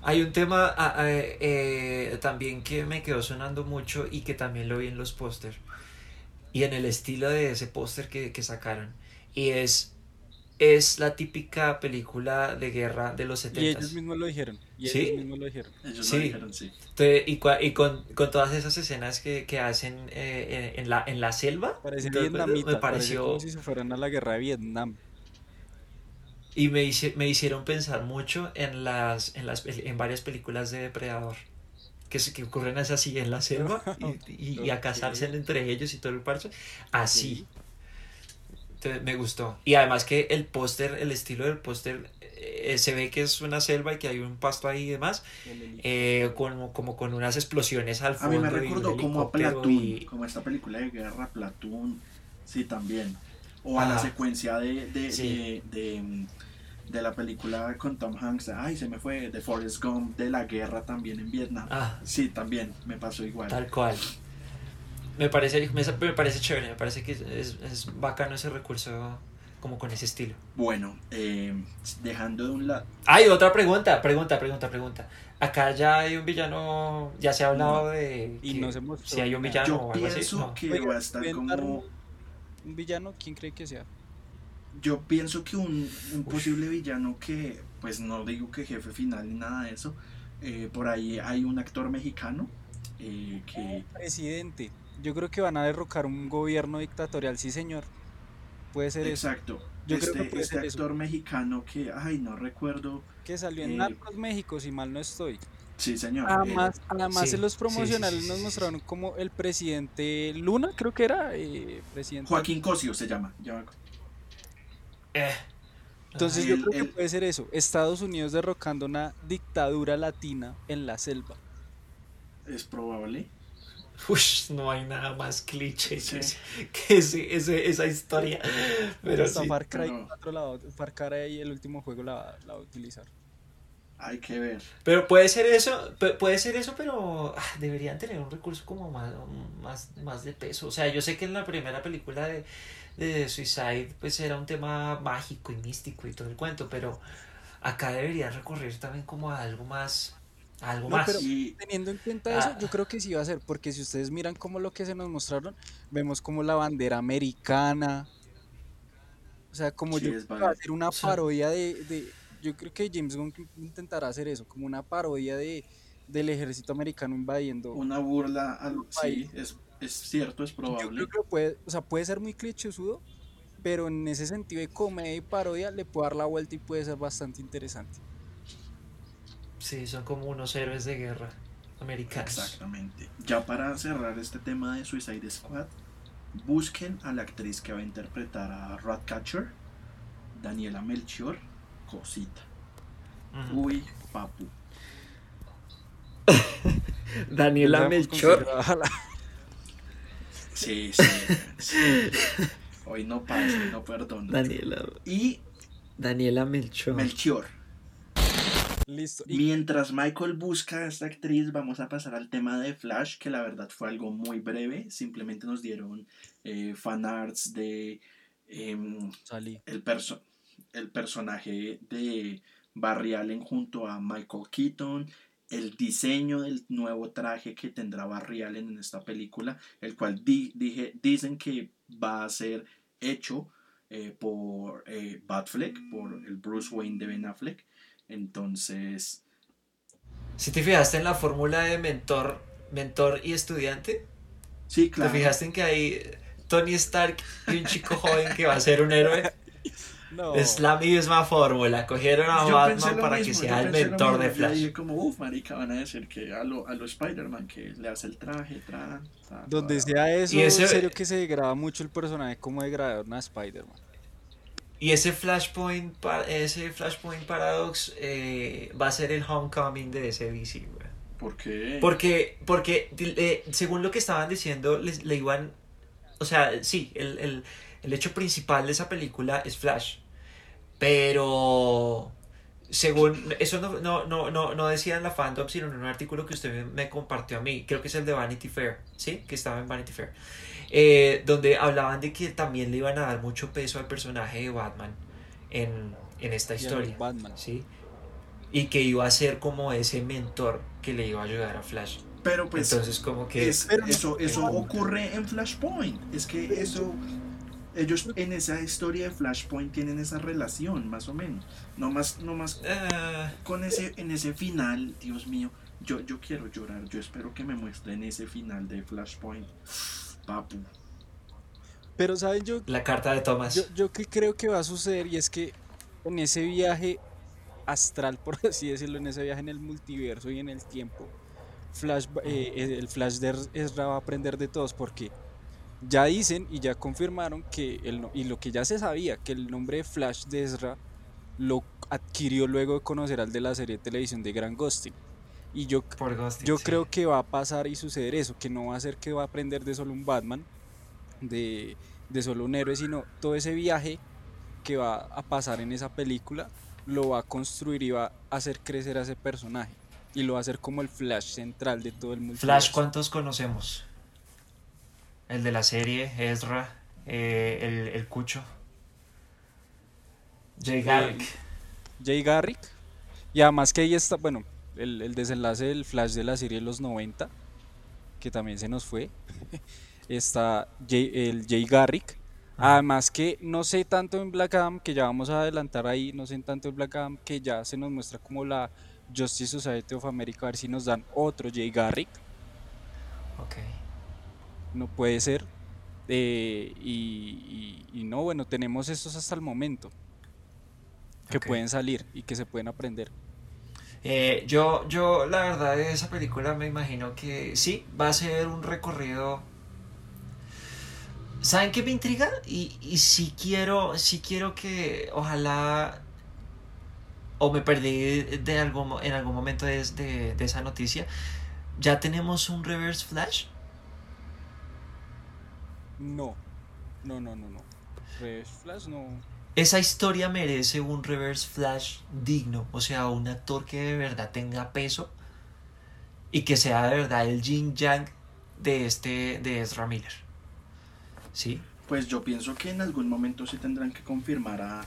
C: Hay un tema ah, ah, eh, también que me quedó sonando mucho y que también lo vi en los póster y en el estilo de ese póster que, que sacaron y es es la típica película de guerra de los
B: Y
C: 70
B: ellos mismos lo dijeron. Y
C: ¿Sí?
B: ellos mismos lo dijeron.
A: Ellos
C: Sí.
A: lo dijeron, sí.
C: Entonces, y, y con, con todas esas escenas que, que hacen eh, en, la, en la selva
B: vietnamita,
C: me pareció
B: como si se fueran a la guerra de Vietnam.
C: y me, hice- me hicieron pensar mucho en las en las en varias películas de Depredador que, se- que ocurren así en la selva y, y- y a
B: Ok.
C: cazarse entre ellos y todo el parche así Entonces, me gustó y además que el póster el estilo del póster eh, se ve que es una selva y que hay un pasto ahí y demás eh, como, como con unas explosiones al
A: A
C: fondo
A: mí me recordó como a Platoon,
C: y-
A: como esta película de guerra, Platoon, sí, también. O a la secuencia de, de,
C: Sí.
A: de, de, de la película con Tom Hanks, ay, se me fue, de Forrest Gump, de la guerra también en Vietnam.
C: ah,
A: Sí, también me pasó igual.
C: Tal cual. Me parece, me, me parece chévere, me parece que es, es bacano ese recurso como con ese estilo.
A: Bueno, eh, dejando de un lado,
C: Hay otra pregunta, pregunta, pregunta, pregunta. Acá ya hay un villano, ya se ha hablado de
B: Y
C: que
B: no se mostró
C: si hay un villano
A: yo
C: o algo así.
A: pienso
C: No.
A: que
B: Oiga,
A: va a estar
B: ¿pueden dar
A: como...
B: Un villano, ¿quién cree que sea?
A: yo pienso que un, un posible villano que, pues no digo que jefe final ni nada de eso, eh, por ahí hay un actor mexicano eh, que...
B: Presidente. Yo creo que van a derrocar un gobierno dictatorial, sí señor. Puede ser eso.
A: Exacto.
B: Yo creo
A: este
B: que puede
A: este
B: ser eso.
A: actor mexicano que, ay, no recuerdo.
B: Que salió en
A: Eh,
B: Narcos México, si mal no estoy.
A: Sí, señor. eh,
B: Además, además
C: sí,
B: en los
C: sí, sí,
B: promocionales
C: sí,
B: nos mostraron como el presidente Luna, creo que era, eh, presidente.
A: Joaquín Cosio se llama. ya me acuerdo.
C: Eh,
B: Entonces yo
A: el-
B: creo que
A: el-
B: puede ser eso. Estados Unidos derrocando una dictadura latina en la selva.
A: Es probable.
C: Ush, no hay nada más cliché
A: Sí.
C: que, ese- que ese- ese- esa historia. Pero
B: Hasta
C: sí.
B: Far Cry
A: pero-
B: 4 la Far Cry el último juego la, va- la va a utilizar.
A: Hay que ver.
C: Pero puede ser eso, pu- puede ser eso, pero ah, deberían tener un recurso como más, más, más de peso. O sea, yo sé que en la primera película de, de Suicide pues era un tema mágico y místico y todo el cuento, pero acá deberían recurrir también como a algo más, algo
B: No,
C: más.
B: pero-
A: Y
B: Teniendo en cuenta eso,
C: Ah.
B: yo creo que sí va a ser, porque si ustedes miran como lo que se nos mostraron, vemos como la bandera americana. O sea, como
A: Sí,
B: yo
A: es
B: creo que va a ser una parodia de, de- Yo creo que James Gunn intentará hacer eso, como una parodia de del ejército americano invadiendo.
A: una burla al. Sí,
B: país.
A: es, es cierto, es
B: Yo
A: probable.
B: creo que puede, o sea, puede ser muy clichésudo, pero en ese sentido de comedia y parodia le puede dar la vuelta y puede ser bastante interesante.
C: Sí, son como unos héroes de guerra americanos.
A: Exactamente. Ya para cerrar este tema de Suicide Squad, busquen a la actriz que va a interpretar a Ratcatcher, Daniela Melchior, cosita. Uy, papu.
C: Daniela
B: la-
A: Sí, sí, sí. Hoy no pasa, no perdono.
C: Daniela,
A: Y
C: Daniela Melchor.
A: Melchior.
B: Listo. Y
A: Mientras Michael busca a esta actriz, vamos a pasar al tema de Flash, que la verdad fue algo muy breve. Simplemente nos dieron eh, fanarts de em, el, perso- el personaje de Barry Allen junto a Michael Keaton, el diseño del nuevo traje que tendrá Barry Allen en esta película, el cual di- dije, dicen que va a ser hecho eh, por eh, Batfleck, por el Bruce Wayne de Ben Affleck. Entonces,
C: Si te fijaste en la fórmula de mentor, mentor y estudiante,
A: sí, claro.
C: ¿te fijaste en que hay Tony Stark y un chico joven que va a ser un héroe?
B: No.
C: Es la misma fórmula. Cogieron a
A: Yo
C: Batman para que sea el mentor de Flash.
A: dije como, uff, marica, van a decir que a lo, a lo Spider-Man, que le hace el traje, tra, tra,
B: Donde
A: tra.
B: sea eso,
C: Y ese-
B: en serio que se degrada mucho el personaje como degradaron a Spider-Man.
C: Y ese Flashpoint, ese Flashpoint Paradox eh, va a ser el homecoming de ese DC, güey.
A: ¿Por qué?
C: Porque, porque eh, según lo que estaban diciendo, les, le iban. O sea, sí, el, el, el hecho principal de esa película es Flash. Pero. Según. Eso no, no, no, no, no decía en la fandom, sino en un artículo que usted me, me compartió a mí. Creo que es el de Vanity Fair, ¿sí? Que estaba en Vanity Fair. Eh, donde hablaban de que también le iban a dar mucho peso al personaje de Batman en, en esta historia.
B: Batman.
C: ¿sí? Y que iba a ser como ese mentor que le iba a ayudar a Flash.
A: Pero pues
C: Entonces como que...
A: es-
B: Pero-
A: eso, eso ocurre en Flashpoint. Es que eso, ellos en esa historia de Flashpoint tienen esa relación, más o menos. No más, no más
C: Ah,
A: con ese, en ese final, Dios mío, yo, yo quiero llorar. Yo espero que me muestren ese final de Flashpoint. Papu.
B: Pero, ¿saben? Yo,
C: la carta de Thomas.
B: yo, yo que creo que va a suceder y es que en ese viaje astral, por así decirlo, en ese viaje en el multiverso y en el tiempo, Flash, eh, eh, el Flash de Ezra va a aprender de todos porque ya dicen y ya confirmaron que, el, y lo que ya se sabía, que el nombre de Flash de Ezra lo adquirió luego de conocer al de la serie de televisión de Gran Ghosting. Y yo
C: Por Ghosting,
B: Yo
C: sí.
B: creo que va a pasar y suceder eso, que no va a ser que va a aprender de solo un Batman, de, de solo un héroe, sino todo ese viaje que va a pasar en esa película lo va a construir y va a hacer crecer a ese personaje. Y lo va a hacer como el flash central de todo el multiverso.
C: Flash, ¿cuántos conocemos? El de la serie, Ezra, eh, el, el Cucho. Jay Garrick.
B: Jay Garrick. Y además que ahí está, bueno, el, el desenlace del flash de la serie de los 90, que también se nos fue. está Jay- el Jay Garrick. Además que no sé tanto en Black Adam, que ya vamos a adelantar ahí, no sé tanto en Black Adam, que ya se nos muestra como la Justice Society of America, a ver si nos dan otro Jay Garrick.
C: Ok.
B: No puede ser. Eh, y, y- y no, bueno, tenemos estos hasta el momento. Que pueden salir y que se pueden aprender.
C: Eh, yo, yo, la verdad, de esa película me imagino que sí, va a ser un recorrido. ¿Saben qué me intriga? Y, y si quiero, si quiero que ojalá. O me perdí de algún, en algún momento de, de, de esa noticia. Ya tenemos un reverse flash.
B: No, no, no, no, no. Reverse Flash no.
C: Esa historia merece un reverse flash digno, o sea, un actor que de verdad tenga peso y que sea de verdad el yin yang de este de Ezra Miller. ¿Sí?
A: Pues yo pienso que en algún momento sí tendrán que confirmar a,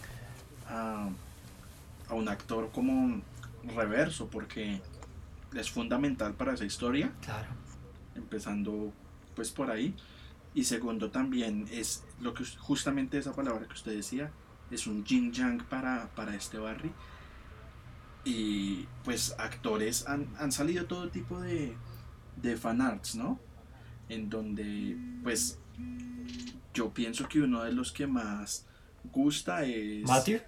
A: a, a un actor como reverso, porque es fundamental para esa historia,
C: Claro.
A: empezando pues por ahí. Y segundo también es lo que us- justamente esa palabra que usted decía, es un yin yang para, para este Barry. Y pues actores han, han salido todo tipo de, de fanarts, ¿no? En donde pues yo pienso que uno de los que más gusta es...
C: Matthew,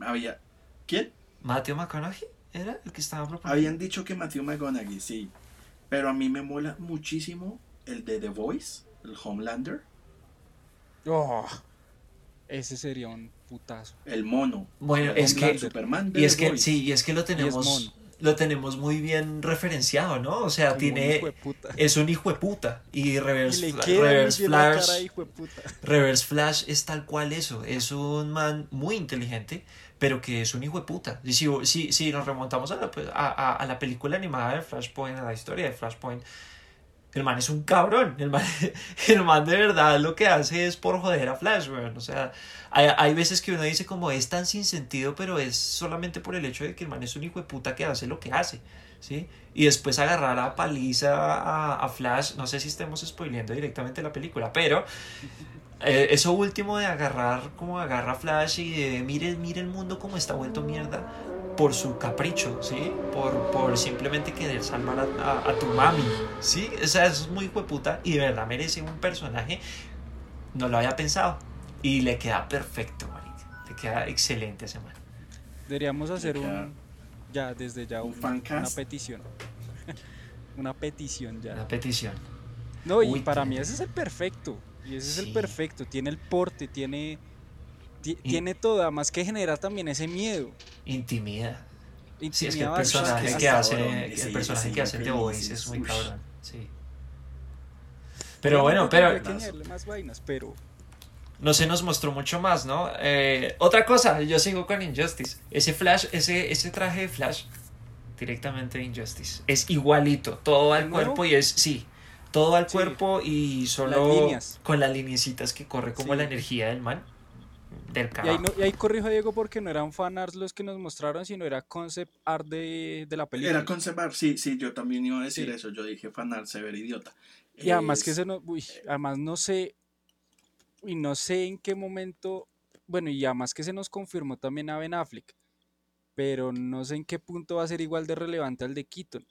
A: Había... ¿Quién?
C: Matthew McConaughey era el que estaba proponiendo.
A: Habían dicho que Matthew McConaughey, sí. Pero a mí me mola muchísimo el de The Voice, el Homelander,
B: Oh, ese sería un putazo.
A: el mono.
C: Bueno,
A: el
C: es que-
A: Superman
C: Y es que sí, y es que lo tenemos lo tenemos muy bien referenciado, ¿no? O sea,
B: Como un
C: tiene
B: hijo de puta.
C: es un hijo de puta y
B: Y
C: reverse, Fla-
B: muy
C: reverse flash
B: cara, hijo de puta.
C: Reverse Flash es tal cual eso, es un man muy inteligente, pero que es un hijo de puta. Y si, si, si nos remontamos a la, pues, a, a- a la película animada de Flashpoint, a la historia de Flashpoint, el man es un cabrón, el man, el man de verdad lo que hace es por joder a Flash, weón. O sea, hay, hay veces que uno dice como es tan sin sentido, pero es solamente por el hecho de que el man es un hijo de puta que hace lo que hace, ¿sí? Y después agarrar a paliza a, a Flash, no sé si estemos spoileando directamente la película, pero eh, eso último de agarrar como agarra Flash y de mire, mire el mundo como está vuelto mierda por su capricho, ¿sí? Por, por simplemente querer salvar a, a- a tu mami, ¿sí? O sea, eso es muy puta y de verdad merece un personaje, no lo había pensado y le queda perfecto, marica. Le queda excelente ese man.
B: Deberíamos hacer un. Ya, desde ya,
A: un
B: un-
A: fancast.
B: una petición. una petición ya.
C: Una petición.
B: No, y
C: Uy,
B: para mí ese es el perfecto. Y ese es el perfecto. Tiene el porte, tiene.
C: Y-
B: Tiene todo, además que genera también ese miedo.
C: Intimida. Sí, es que el
B: Intimida
C: personaje que hace,
A: cabrón,
C: el personaje
A: sí,
C: que hace The Voice es muy cabrón, sí. Pero bueno, pero
B: tendría que añadirle más vainas, pero.
C: no se nos mostró mucho más, ¿no? Eh, otra cosa, yo sigo con Injustice. Ese Flash, ese, ese traje de Flash, directamente de Injustice. Es igualito, todo al cuerpo y es, sí, todo al
B: Sí.
C: cuerpo y solo
B: Las líneas.
C: con las linecitas que corre como
B: Sí.
C: la energía del man. Del
B: Y ahí, no- y ahí corrijo a Diego porque no eran fan arts los que nos mostraron, sino era concept art de, de la película.
A: Era conservar, sí, sí, yo también iba a decir
B: Sí.
A: eso, yo dije fanar, severo idiota.
B: Y además que se nos, uy, además no sé, y no sé en qué momento, bueno, y además que se nos confirmó también a Ben Affleck, pero no sé en qué punto va a ser igual de relevante al de Keaton.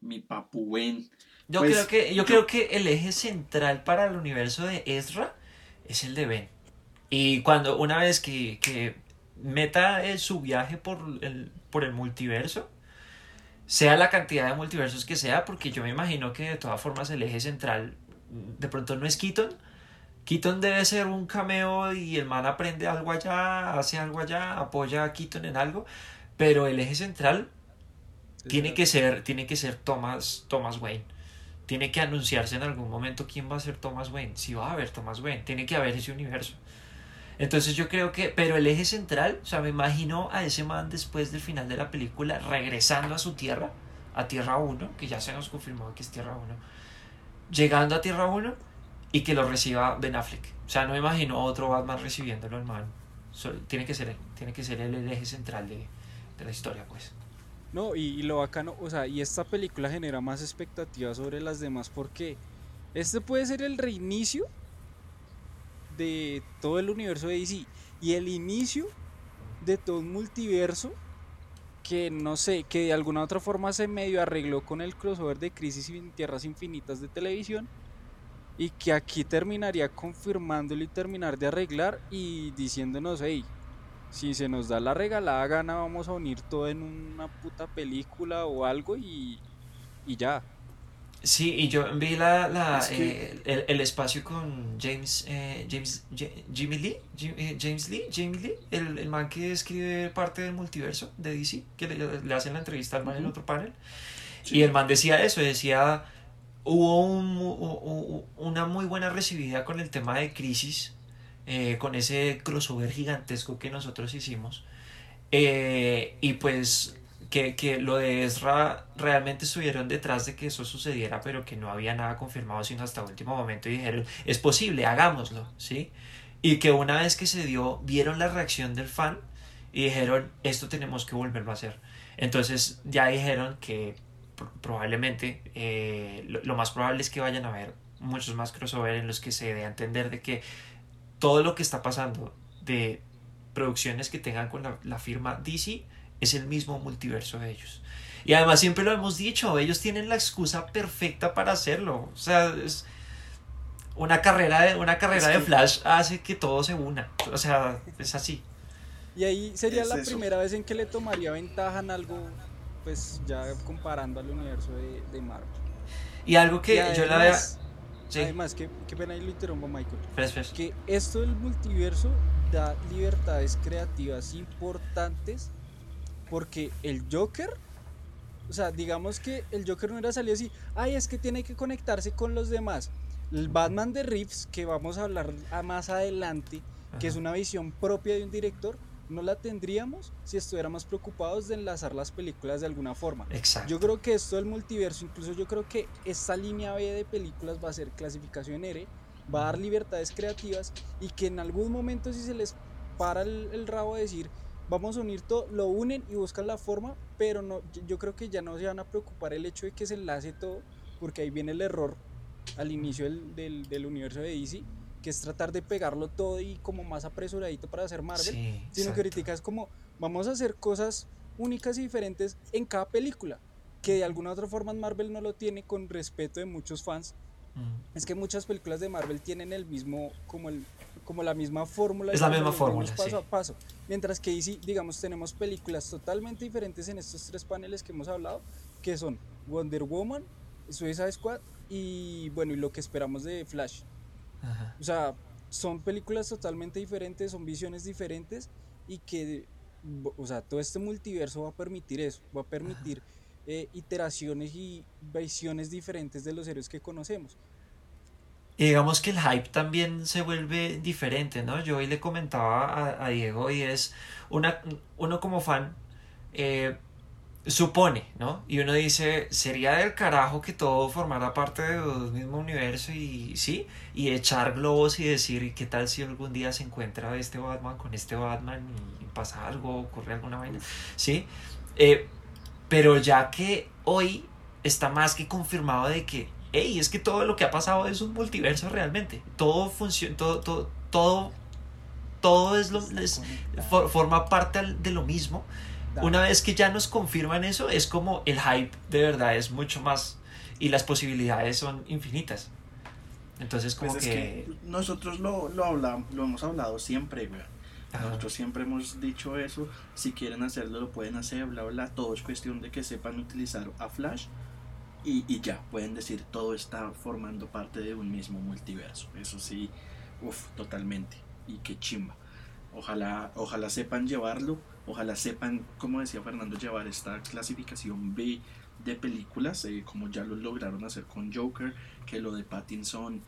A: Mi papu Ben.
C: Yo,
A: Pues,
C: creo que, yo, creo que el eje central para el universo de Ezra es el de Ben. Y cuando una vez que, que meta eh, su viaje por el, por el multiverso, sea la cantidad de multiversos que sea, porque yo me imagino que de todas formas el eje central de pronto no es Keaton. Keaton debe ser un cameo y el man aprende algo allá, hace algo allá, apoya a Keaton en algo, pero el eje central tiene que ser, tiene que ser Thomas, Thomas Wayne. Tiene que anunciarse en algún momento quién va a ser Thomas Wayne. Si va a haber Thomas Wayne, tiene que haber ese universo. Entonces yo creo que, pero el eje central, o sea, me imagino a ese man después del final de la película regresando a su tierra, a Tierra 1, que ya se nos confirmó que es Tierra 1, llegando a Tierra 1 y que lo reciba Ben Affleck. O sea, no me imagino a otro Batman recibiéndolo, el man. So- tiene que ser tiene que ser el eje central de, de la historia, pues.
B: No, y, lo bacano, o sea, y esta película genera más expectativas sobre las demás porque este puede ser el reinicio de todo el universo de DC y el inicio de todo un multiverso que no sé, que de alguna otra forma se medio arregló con el crossover de Crisis en Tierras Infinitas de televisión y que aquí terminaría confirmándolo y terminar de arreglar y diciéndonos, hey, si se nos da la regalada gana vamos a unir todo en una puta película o algo y, y ya.
C: Sí, y yo vi la, la eh, el, el, espacio con James, eh, James, Jimmy Lee, eh, James Lee, Jamie Lee, el, el, man que escribe parte del multiverso de DC, que le, le hacen la entrevista al man en otro panel. Y el man decía eso, decía, hubo un, una muy buena recibida con el tema de crisis, eh, con ese crossover gigantesco que nosotros hicimos. Eh, y pues que, que, lo de Ezra realmente estuvieron detrás de que eso sucediera, pero que no había nada confirmado sino hasta último momento y dijeron, es posible, hagámoslo, ¿sí? Y que una vez que se dio, vieron la reacción del fan y dijeron, esto tenemos que volverlo a hacer. Entonces ya dijeron que probablemente eh, lo, lo, más probable es que vayan a haber muchos más crossover en los que se dé a entender de que todo lo que está pasando de producciones que tengan con la, la firma DC es el mismo multiverso de ellos. Y además siempre lo hemos dicho, ellos tienen la excusa perfecta para hacerlo. O sea, es una carrera de, una carrera de Flash hace que todo se una. O sea, es así.
B: Y ahí sería la eso. primera vez en que le tomaría ventaja en algo, pues ya comparando al universo de, de Marvel.
C: Y algo que
B: Y además,
C: yo la vea... Sí.
B: Además, qué, qué pena ahí lo interrumpo, Michael. Que esto del multiverso da libertades creativas importantes porque el Joker, o sea, digamos que el Joker no era salido así, ay, es que tiene que conectarse con los demás. El Batman de Reeves, que vamos a hablar a más adelante, que es
C: Ajá.
B: una visión propia de un director, no la tendríamos si estuviéramos preocupados de enlazar las películas de alguna forma.
C: Exacto.
B: Yo creo que esto del multiverso, incluso yo creo que esta línea B de películas va a ser clasificación R, va a dar libertades creativas y que en algún momento si se les para el, el rabo a decir vamos a unir todo, lo unen y buscan la forma, pero no, yo- yo creo que ya no se van a preocupar el hecho de que se enlace todo, porque ahí viene el error al inicio del, del, del universo de DC, que es tratar de pegarlo todo y como más apresuradito para hacer Marvel,
C: Sí,
B: sino
C: exacto.
B: que ahorita es como vamos a hacer cosas únicas y diferentes en cada película, que de alguna otra forma Marvel no lo tiene con respeto de muchos fans.
C: Mm.
B: Es que muchas películas de Marvel tienen el mismo, como el, como la misma fórmula.
C: Es la misma fórmula,
B: paso
C: sí.
B: a paso. Mientras que DC, digamos, tenemos películas totalmente diferentes en estos tres paneles que hemos hablado, que son Wonder Woman, Suicide Squad y bueno, y lo que esperamos de Flash.
C: Ajá.
B: O sea, son películas totalmente diferentes, son visiones diferentes y que, o sea, todo este multiverso va a permitir eso, va a permitir eh, iteraciones y visiones diferentes de los héroes que conocemos.
C: Y digamos que el hype también se vuelve diferente, ¿no? Yo hoy le comentaba a, a Diego y es una, uno como fan eh, supone, ¿no? Y uno dice, sería del carajo que todo formara parte del mismo universo y sí, y echar globos y decir, ¿y qué tal si algún día se encuentra este Batman con este Batman y pasa algo, ocurre alguna vaina? ¿Sí? Eh, pero ya que hoy está más que confirmado de que, hey, es que todo lo que ha pasado es un multiverso realmente. Todo funciona, todo, todo, todo, todo es lo, es- for- forma parte de lo mismo. Una vez que ya nos confirman eso, es como el hype de verdad es mucho más y las posibilidades son infinitas. Entonces como
A: Pues es
C: que...
A: que nosotros lo, lo, hablamos, lo hemos hablado siempre, güey. Nosotros siempre hemos dicho eso. Si quieren hacerlo, lo pueden hacer, bla, bla. Todo es cuestión de que sepan utilizar a Flash. Y, y ya, pueden decir, todo está formando parte de un mismo multiverso. Eso sí, uff, totalmente. Y qué chimba. Ojalá, ojalá sepan llevarlo. Ojalá sepan, como decía Fernando, llevar esta clasificación B de películas, eh, como ya lo lograron hacer con Joker, que lo de Pattinson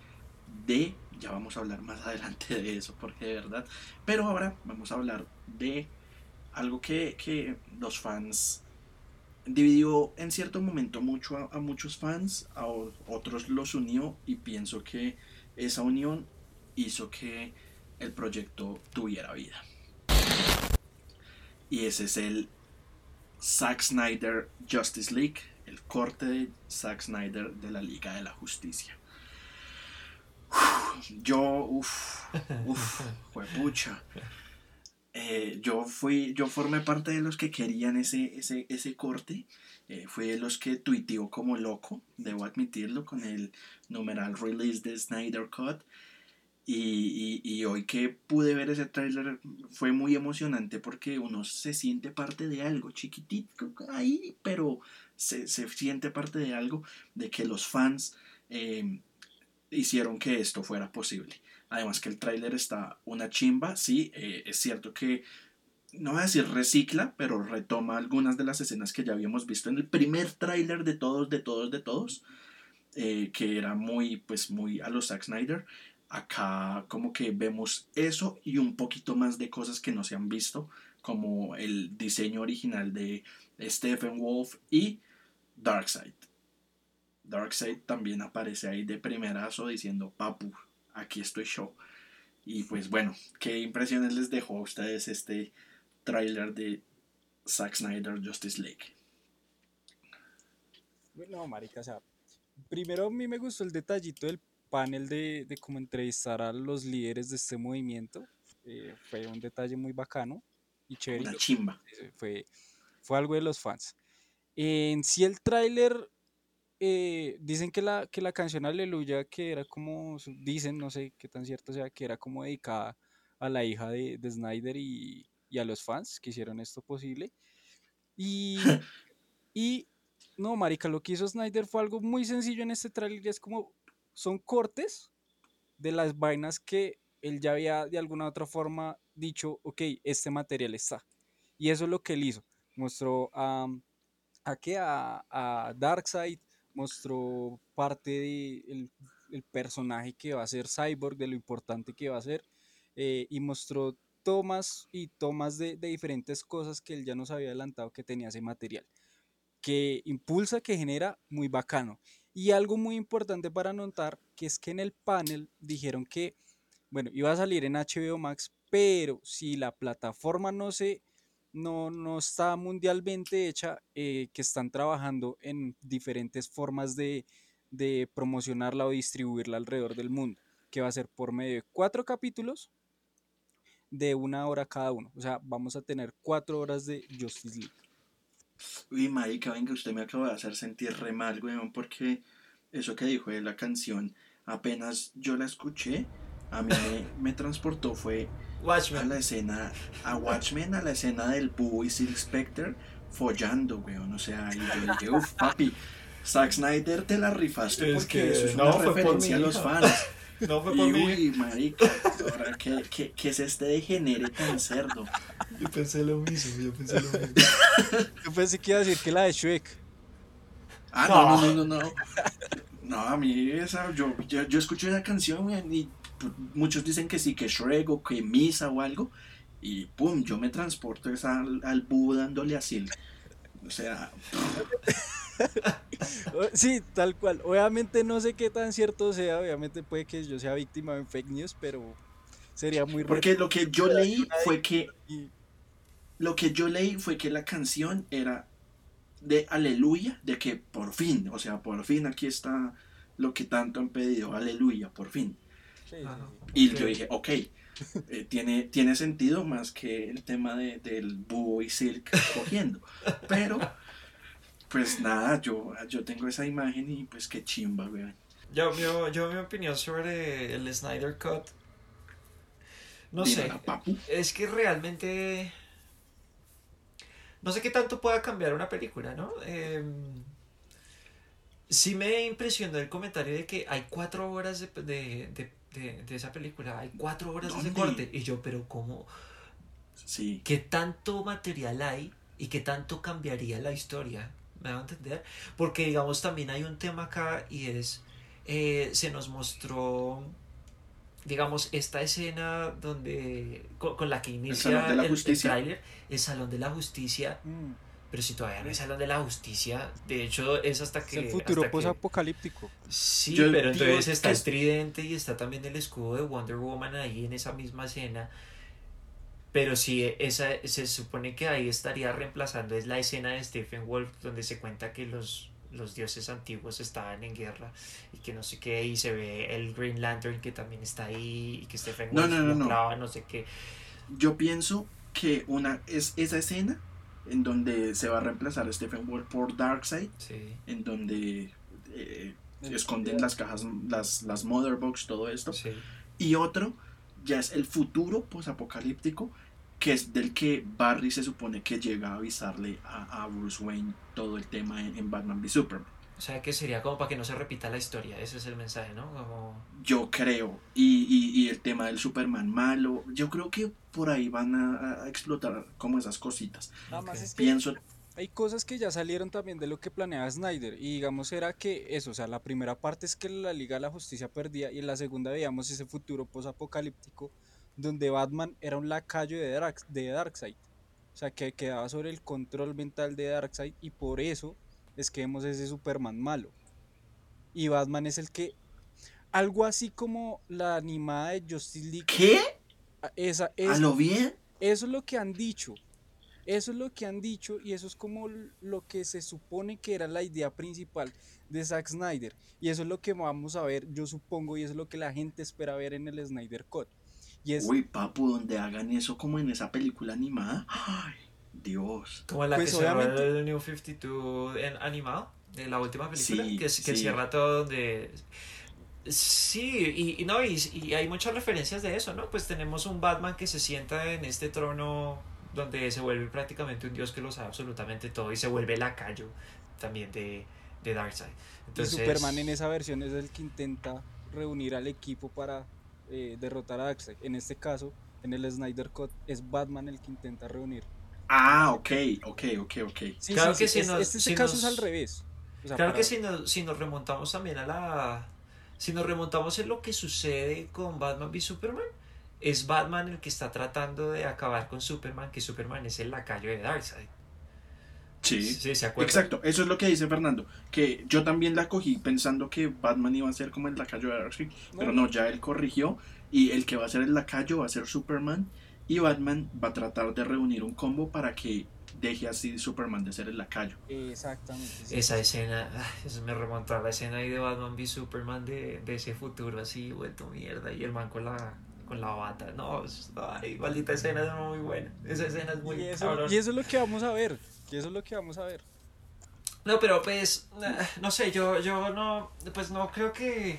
A: D, ya vamos a hablar más adelante de eso, porque de verdad. Pero ahora vamos a hablar de algo que, que los fans dividió en cierto momento mucho a, a muchos fans, a otros los unió y pienso que esa unión hizo que el proyecto tuviera vida. Y ese es el Zack Snyder Justice League, el corte de Zack Snyder de la Liga de la Justicia. Uf, yo, uff, uff, pucha. Eh, yo fui, yo formé parte de los que querían ese, ese, ese corte. Eh, fui de los que tuiteó como loco, debo admitirlo, con el numeral release de Snyder Cut. Y, y, y, hoy que pude ver ese tráiler fue muy emocionante porque uno se siente parte de algo chiquitito ahí, pero se, se siente parte de algo, de que los fans eh, hicieron que esto fuera posible. Además que el tráiler está una chimba, sí, eh, es cierto que no voy a decir recicla, pero retoma algunas de las escenas que ya habíamos visto en el primer tráiler de todos, de todos, de todos, eh, que era muy, pues muy a los Zack Snyder. Acá como que vemos eso y un poquito más de cosas que no se han visto, como el diseño original de Stephen Wolf y Darkseid. Darkseid también aparece ahí de primerazo diciendo, papu, aquí estoy yo. Y pues bueno, ¿qué impresiones les dejó a ustedes este tráiler de Zack Snyder Justice League?
B: Bueno, marica, o sea, primero a mí me gustó el detallito del panel de, de cómo entrevistar a los líderes de este movimiento. Eh, fue un detalle muy bacano y chévere.
A: Una chimba.
B: Fue, fue algo de los fans. En sí el tráiler eh, dicen que la, que la canción Aleluya, que era como, dicen, no sé qué tan cierto sea, que era como dedicada a la hija de, de Snyder y, y, a los fans que hicieron esto posible. Y, y, no, marica, lo que hizo Snyder fue algo muy sencillo en este tráiler, es como, son cortes de las vainas que él ya había de alguna otra forma dicho, ok, este material está. Y eso es lo que él hizo. Mostró a, a, ¿qué? a, a Darkseid, mostró parte del de el personaje que va a ser Cyborg, de lo importante que va a ser, eh, y mostró tomas y tomas de, de, diferentes cosas que él ya nos había adelantado que tenía ese material, que impulsa, que genera, muy bacano. Y algo muy importante para notar, que es que en el panel dijeron que, bueno, iba a salir en HBO Max, pero si la plataforma no se no, no está mundialmente hecha, eh, que están trabajando en diferentes formas de, de, promocionarla o distribuirla alrededor del mundo, que va a ser por medio de cuatro capítulos de una hora cada uno. O sea, vamos a tener cuatro horas de Justice League.
A: Uy, marica, venga, usted me acaba de hacer sentir re mal, weón, porque eso que dijo de la canción, apenas yo la escuché, a mí me, me transportó, fue
C: Watchmen.
A: a la escena, a Watchmen, a la escena del Búho y Silk Spectre follando, weón. O sea, y yo dije, uff, papi, Zack Snyder te la rifaste
C: Es
A: porque
C: que
A: eso es
C: no,
A: una referencia a los fans.
C: No fue
A: Y
C: por mí.
A: uy, marica, ahora ¿qué, qué, qué es este degenere tan cerdo?
C: Yo pensé lo mismo, yo pensé lo mismo.
B: Yo pensé que iba a decir que la de Shrek.
A: Ah, no, no, no, no, no. No, a mí esa, yo, yo, yo escucho esa canción y pues, muchos dicen que sí, que Shrek o que Misa o algo. Y pum, yo me transporto es al, al búho dándole así. O sea,
B: Sí, tal cual. Obviamente no sé qué tan cierto sea, obviamente puede que yo sea víctima de fake news, pero sería muy
A: porque lo que yo leí fue que
B: y-
A: lo que yo leí fue que la canción era de aleluya, de que por fin, o sea, por fin aquí está lo que tanto han pedido, aleluya, por fin.
B: sí, sí, sí.
A: Y
C: Ok.
A: yo dije, ok, eh, tiene, tiene sentido más que el tema de, del búho y Silk cogiendo. Pero, pues nada, yo, yo tengo esa imagen y pues qué chimba, weón.
C: Yo, yo, yo mi opinión sobre el Snyder Cut. No sé. Es que realmente. No sé qué tanto pueda cambiar una película, ¿no? Eh, sí me impresionó el comentario de que hay cuatro horas de, de, de, de- esa película. Hay cuatro horas de ese corte. Y yo, pero ¿cómo?
A: Sí.
C: ¿Qué tanto material hay y qué tanto cambiaría la historia? ¿Me van a entender? Porque, digamos, también hay un tema acá y es. eh, se nos mostró. Digamos, esta escena donde. con, con la que inicia
A: Salón de la
C: el, el
A: Justicia.
C: tráiler, el Salón de la Justicia.
B: Mm,
C: Pero si todavía no hay Salón de la Justicia, de hecho es hasta
B: es
C: que.
B: el futuro
C: hasta que-
B: posapocalíptico.
C: Sí,
A: Yo
C: pero entonces está
A: que-
C: el tridente y está también el escudo de Wonder Woman ahí en esa misma escena. Pero sí, esa, se supone que ahí estaría reemplazando, es la escena de Stephen Wolf donde se cuenta que los los dioses antiguos estaban en guerra y que no sé qué, y se ve el Green Lantern que también está ahí y que Stephen
A: No,
C: Wolf
A: no, no, no.
C: clava, no sé qué.
A: Yo pienso que una es esa escena en donde se va a reemplazar a Stephen Wolf por Darkseid,
C: Sí.
A: en donde eh,
B: El-
A: esconden las cajas, las, las Mother Box, todo esto.
C: Sí.
A: Y otro ya es el futuro posapocalíptico, que es del que Barry se supone que llega a avisarle a, a Bruce Wayne todo el tema en, en Batman v Superman.
C: O sea que sería como para que no se repita la historia, ese es el mensaje, ¿no? Como...
A: Yo creo. Y, y, y el tema del Superman malo. Yo creo que por ahí van a, a explotar como esas cositas.
B: Nada más
C: Ok.
B: es que
A: Pienso.
B: hay cosas que ya salieron también de lo que planeaba Snyder. Y digamos era que eso, o sea, la primera parte es que la Liga de la Justicia perdía y en la segunda veíamos ese futuro posapocalíptico donde Batman era un lacayo de, Dark, de Darkseid. O sea, que quedaba sobre el control mental de Darkseid y por eso es que vemos ese Superman malo. Y Batman es el que... Algo así como la animada de Justice League.
A: ¿Qué?
B: Esa,
A: ¿A lo bien?
B: eso es lo que han dicho. Eso es lo que han dicho y eso es como lo que se supone que era la idea principal de Zack Snyder. Y eso es lo que vamos a ver, yo supongo, y eso es lo que la gente espera ver en el Snyder Cut. Y es,
A: Uy, papu, donde hagan eso como en esa película animada. Ay, Dios.
C: Como la
B: Pues
C: que cerró
B: obviamente-
C: el New 52 en animado, de la última película,
A: Sí,
C: que, es- que
A: sí.
C: cierra todo donde... Sí, y, y no, y, y hay muchas referencias de eso, ¿no? Pues tenemos un Batman que se sienta en este trono donde se vuelve prácticamente un dios que lo sabe absolutamente todo y se vuelve lacayo también de, de Darkseid.
B: y Superman en esa versión es el que intenta reunir al equipo para eh, derrotar a Darkseid. En este caso, en el Snyder Cut, es Batman el que intenta reunir.
A: Ah, ok, ok, ok, ok.
B: Sí,
C: Claro
B: sí,
C: que
B: sí,
C: si
B: es-
C: nos-
B: este,
C: si
B: caso
C: nos-
B: es al revés. O sea,
C: Claro
B: para-
C: que si nos, si nos remontamos también a la... Si nos remontamos en lo que sucede con Batman v Superman, es Batman el que está tratando de acabar con Superman, que Superman es el lacayo de Darkseid.
A: Sí.
C: Sí, ¿se acuerdan?
A: Exacto, eso es lo que dice Fernando. Que yo también la cogí pensando que Batman iba a ser como el lacayo de Darkseid. Pero no, ya él corrigió. Y el que va a ser el lacayo va a ser Superman. Y Batman va a tratar de reunir un combo para que deje así Superman de ser el lacayo.
B: Exactamente. sí.
C: Esa escena, ay, eso me remontó a la escena ahí de Batman v Superman de, de ese futuro así vuelto mierda y el man con la, con la bata. No, es- ay, maldita escena es muy buena. Esa escena es muy
B: Y eso,
C: cabrón.
B: y eso es lo que vamos a ver. Y eso es lo que vamos a ver.
C: No, pero pues, eh, no sé, yo, yo no, pues no creo que...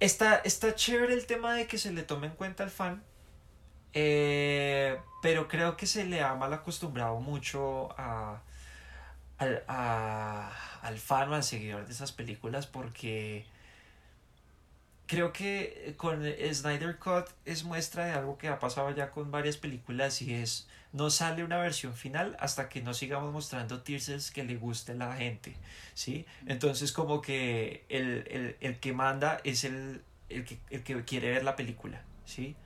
C: Está, está chévere el tema de que se le tome en cuenta al fan, eh, pero creo que se le ha mal acostumbrado mucho a, al, a- al fan o al seguidor de esas películas porque creo que con Snyder Cut es muestra de algo que ha pasado ya con varias películas y es no sale una versión final hasta que no sigamos mostrando teasers que le guste a la gente, ¿sí? Entonces como que el, el, el que manda es el, el, que, el que quiere ver la película, ¿sí?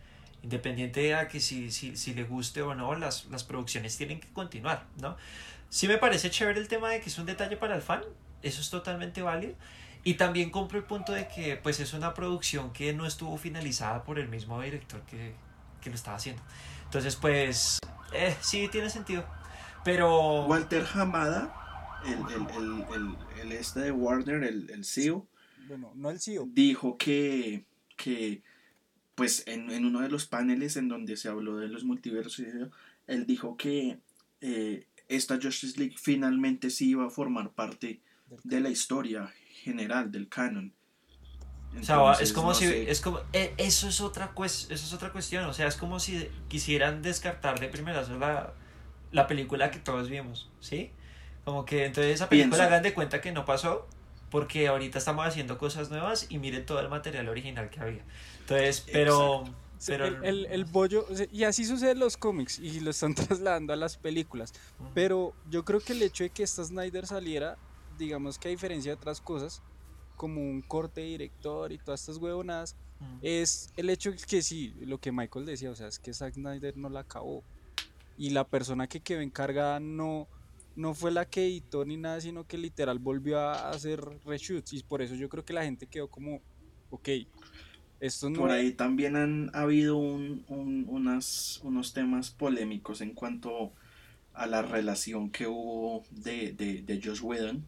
C: Independiente de a que si, si, si le guste o no, las, las producciones tienen que continuar, ¿no? Sí me parece chévere el tema de que es un detalle para el fan, eso es totalmente válido. Y también compro el punto de que pues es una producción que no estuvo finalizada por el mismo director que, que lo estaba haciendo. Entonces pues eh, sí tiene sentido. Pero...
A: Walter Hamada, el, el, el, el, el este de Warner, el, el CEO,
B: Bueno, no el CEO.
A: dijo que, que pues en, en uno de los paneles en donde se habló de los multiversos, él dijo que eh, esta Justice League finalmente sí iba a formar parte de la historia general, del canon.
C: O sea, es
A: Entonces,
C: como
A: no
C: si
A: sé.
C: es como eh, eso es otra eso es otra cuestión, o sea, es como si quisieran descartar de primerazo la, la película que todos vimos, ¿sí? Como que entonces esa película
A: Pienso.
C: hagan de cuenta que no pasó porque ahorita estamos haciendo cosas nuevas y miren todo el material original que había. Entonces, pero
B: Sí,
C: pero
B: el, el, el bollo, y así sucede en los cómics y lo están trasladando a las películas. Pero yo creo que el hecho de que esta Snyder saliera, digamos que a diferencia de otras cosas, como un corte director y todas estas huevonadas,
C: Mm.
B: es el hecho que sí, lo que Michael decía, o sea, es que Zack Snyder no la acabó. Y la persona que quedó encargada no, no fue la que editó ni nada, sino que literal volvió a hacer reshoots. Y por eso yo creo que la gente quedó como, ok, esto no
A: Por ahí también han habido un, un- unas, unos temas polémicos en cuanto a la relación que hubo de, de, de Josh Whedon,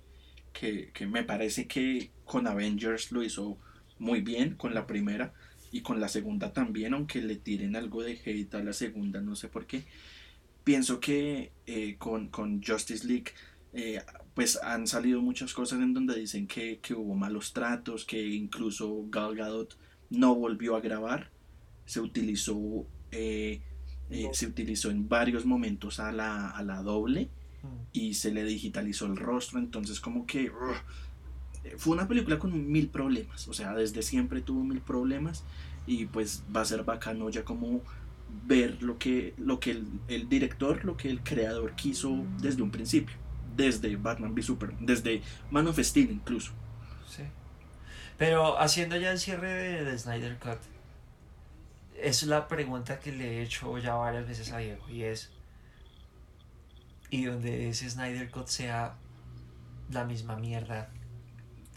A: que, que me parece que con Avengers lo hizo muy bien con la primera y con la segunda también, aunque le tiren algo de hate a la segunda, no sé por qué. Pienso que eh, con, con, Justice League eh, pues han salido muchas cosas en donde dicen que, que, hubo malos tratos, que incluso Gal Gadot no volvió a grabar, se utilizó, eh, se utilizó en varios momentos a la, a la doble. Y se le digitalizó el rostro, entonces como que fue una película con mil problemas, o sea, desde siempre tuvo mil problemas y pues va a ser bacano ya como ver lo que, lo que el, director, lo que el creador quiso desde un principio, desde Batman v Super, desde Man of Steel incluso.
C: Sí. Pero haciendo ya el cierre de, Snyder Cut, es la pregunta que le he hecho ya varias veces a Diego y es, y donde ese Snyder Cut sea la misma mierda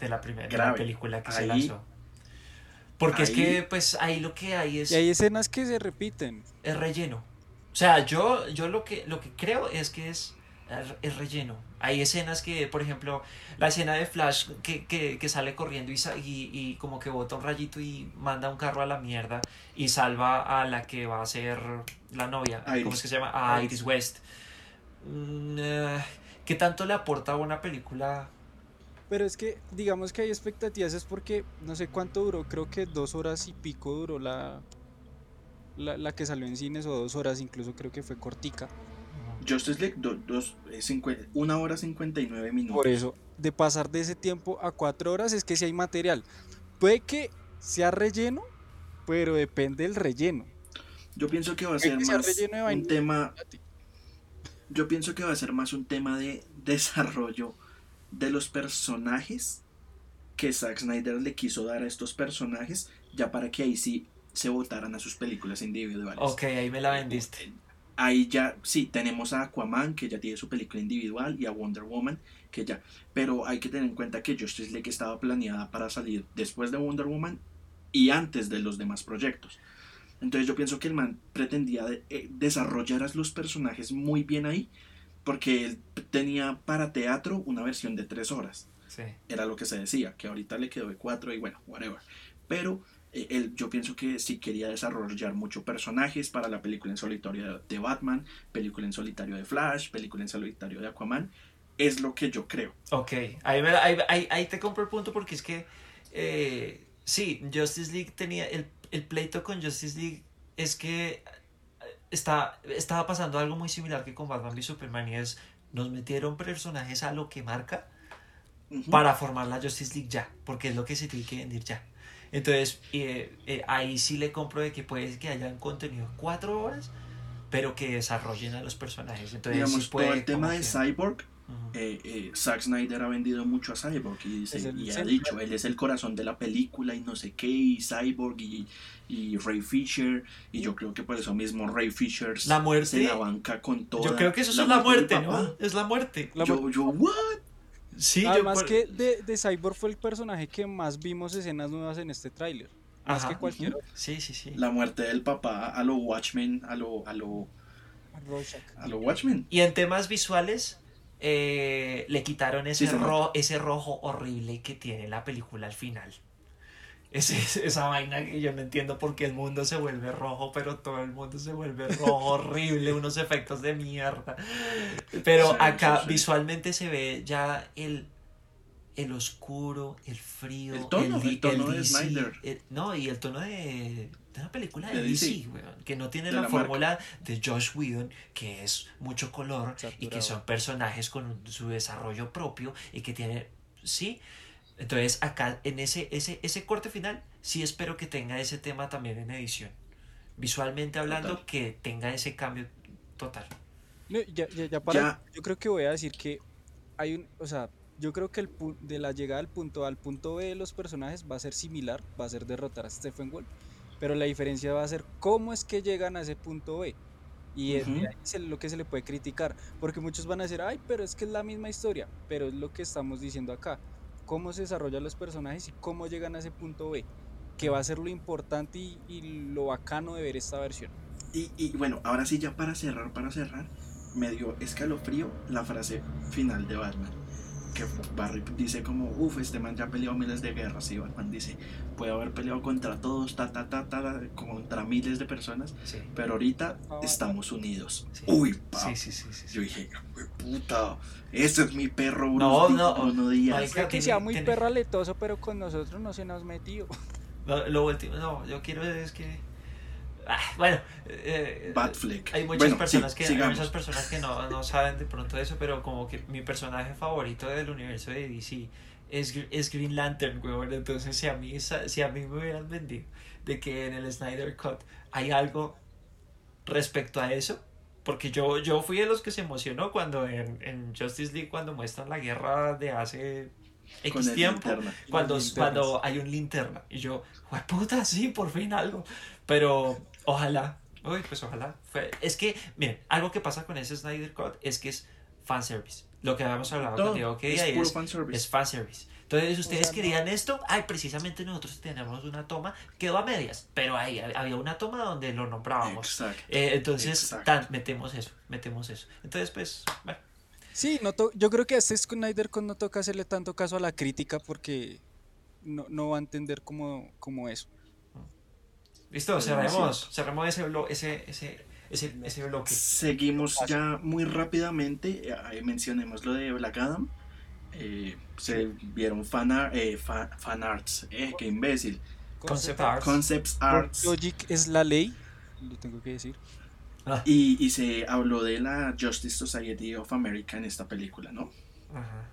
C: de la primera película que se lanzó. Porque es que, pues, ahí lo que hay es...
B: Y hay escenas que se repiten.
C: Es relleno. O sea, yo, yo lo, que, lo que creo es que es, es relleno. Hay escenas que, por ejemplo, la escena de Flash que, que, que sale corriendo y, y, y, como que bota un rayito y manda un carro a la mierda y salva a la que va a ser la novia. ¿Cómo es que se llama? A Iris West. Mm, eh, ¿Qué tanto le aporta a una película
B: pero es que, digamos que hay expectativas, es porque no sé cuánto duró, creo que dos horas y pico duró la, la, que salió en cines, o dos horas, incluso creo que fue cortica.
A: Justice League, dos, eh, una hora cincuenta y nueve minutos.
B: Por eso, de pasar de ese tiempo a cuatro horas, es que si hay material. Puede que sea relleno, pero depende del relleno.
A: Yo pienso que va a ser más un tema. Yo pienso que va a ser más un tema de desarrollo de los personajes que Zack Snyder le quiso dar a estos personajes, ya para que ahí sí se votaran a sus películas individuales.
C: Ok, ahí me la vendiste.
A: Ahí ya, sí, tenemos a Aquaman, que ya tiene su película individual, y a Wonder Woman, que ya. Pero hay que tener en cuenta que Justice League estaba planeada para salir después de Wonder Woman y antes de los demás proyectos. Entonces yo pienso que el man pretendía eh, desarrollar a los personajes muy bien ahí porque él tenía para teatro una versión de tres horas. Sí. Era lo que se decía, que ahorita le quedó de cuatro y bueno, whatever. Pero eh, él, yo pienso que sí quería desarrollar muchos personajes para la película en solitario de Batman, película en solitario de Flash, película en solitario de Aquaman. Es lo que yo creo.
C: Ok, ahí, ahí, ahí, te compro el punto porque es que eh, sí, Justice League tenía el, el pleito con Justice League es que está, estaba pasando algo muy similar que con Batman y Superman y es nos metieron personajes a lo que marca para formar la Justice League ya, porque es lo que se tiene que vender ya. Entonces, eh, eh, ahí sí le compro de que puede que hayan contenido cuatro horas, pero que desarrollen a los personajes. Entonces,
A: Digamos, todo el tema de Cyborg eh, eh, Zack Snyder ha vendido mucho a Cyborg y, ha dicho, él es el corazón de la película y no sé qué, y Cyborg y, y Ray Fisher, y yo creo que por eso mismo Ray Fisher
C: la muerte,
A: se la banca con todo.
C: Yo creo que eso es la muerte, ¿no? Es la muerte.
A: yo, yo, ¿what?
B: Sí, Además que de, de, Cyborg fue el personaje que más vimos escenas nuevas en este tráiler. Más que cualquier
C: Sí, sí, sí.
A: La muerte del papá a lo Watchmen, a lo... A lo, a lo Watchmen.
C: Y en temas visuales, eh, le quitaron ese, ese rojo horrible que tiene la película al final. esa vaina que yo no entiendo por qué el mundo se vuelve rojo, pero todo el mundo se vuelve rojo, horrible, unos efectos de mierda. Pero acá visualmente se ve ya el, el oscuro, el frío,
A: el tono, el, tono de Snyder.
C: no, y el tono de, una película de, DC, que no tiene la, fórmula de Josh Whedon, que es mucho color y que son personajes con su desarrollo propio y que tiene, sí. Entonces acá en ese, ese, ese corte final sí espero que tenga ese tema también en edición. Visualmente hablando, que tenga ese cambio total.
B: ya, ya, para, yo creo que voy a decir que hay un, o sea, yo creo que el de la llegada del punto A al punto B de los personajes va a ser similar, va a ser derrotar a Stephen Wolf pero la diferencia va a ser cómo es que llegan a ese punto B. Y es lo que se le puede criticar, porque muchos van a decir, ay, pero es que es la misma historia, pero es lo que estamos diciendo acá, cómo se desarrollan los personajes y cómo llegan a ese punto B, que va a ser lo importante y, lo bacano de ver esta versión.
A: Y, y, bueno, ahora sí, ya para cerrar, para cerrar, me dio escalofrío la frase final de Batman. Que Barry dice como, uff, este man ya ha peleado miles de guerras. Y Batman dice, puede haber peleado contra todos, ta, ta, ta, ta, contra miles de personas.
C: Sí.
A: Pero ahorita
B: Ah,
A: estamos unidos.
C: Sí.
A: Uy, pa.
C: Sí, sí, sí, sí, sí.
A: Yo dije, "Hue puta, ese es mi perro Bruce,
C: No, no, marica,
B: Creo que
C: tiene-
B: sea muy
C: tiene-
B: perraletoso, pero con nosotros no se nos metió.
C: Lo, lo último, no, yo quiero es que. Ah, bueno, eh,
A: Batfleck.
C: hay muchas
A: Bueno,
C: personas
A: sí,
C: que hay muchas personas que no, no saben de pronto eso, pero como que mi personaje favorito del universo de DC es, es Green Lantern, weón. Entonces, si a mí si a mí me hubieran vendido de que en el Snyder Cut hay algo respecto a eso, porque yo, yo fui de los que se emocionó cuando en, en Justice League cuando muestran la guerra de hace X tiempo
A: linterna.
C: cuando, cuando hay un linterna. Y yo, puta, sí, por fin algo. Pero ojalá, uy, pues ojalá. Fue, es que, miren, algo que pasa con ese Snyder Cut es que es fanservice. Lo que habíamos hablado
A: Todo,
C: con Diego que
A: es
C: día
A: puro
C: es,
A: fanservice.
C: es fanservice. Entonces, ustedes
B: sea, no-
C: querían esto, ay, precisamente nosotros tenemos una toma, quedó a medias, pero ahí había una toma donde lo nombrábamos.
A: Exacto.
C: Eh, entonces,
A: Exacto.
C: tan, metemos eso, metemos eso. Entonces, pues, bueno,
B: Sí, no to- yo creo que a este Snyder Con no toca hacerle tanto caso a la crítica porque no, no va a entender como, como eso.
C: Listo,
A: Pero
C: cerremos, cerremos ese, blo- ese, ese, ese, ese bloque.
A: Seguimos ya muy rápidamente. eh, mencionemos lo de Black Adam. Eh, se vieron fan, ar- eh, fa- fan arts. Eh, qué imbécil.
C: Concept art.
A: Concepts arts.
B: Logic es la ley, lo tengo que decir.
C: Ah,
A: Y, y se habló de la Justice Society of America en esta película, ¿no?
C: ajá.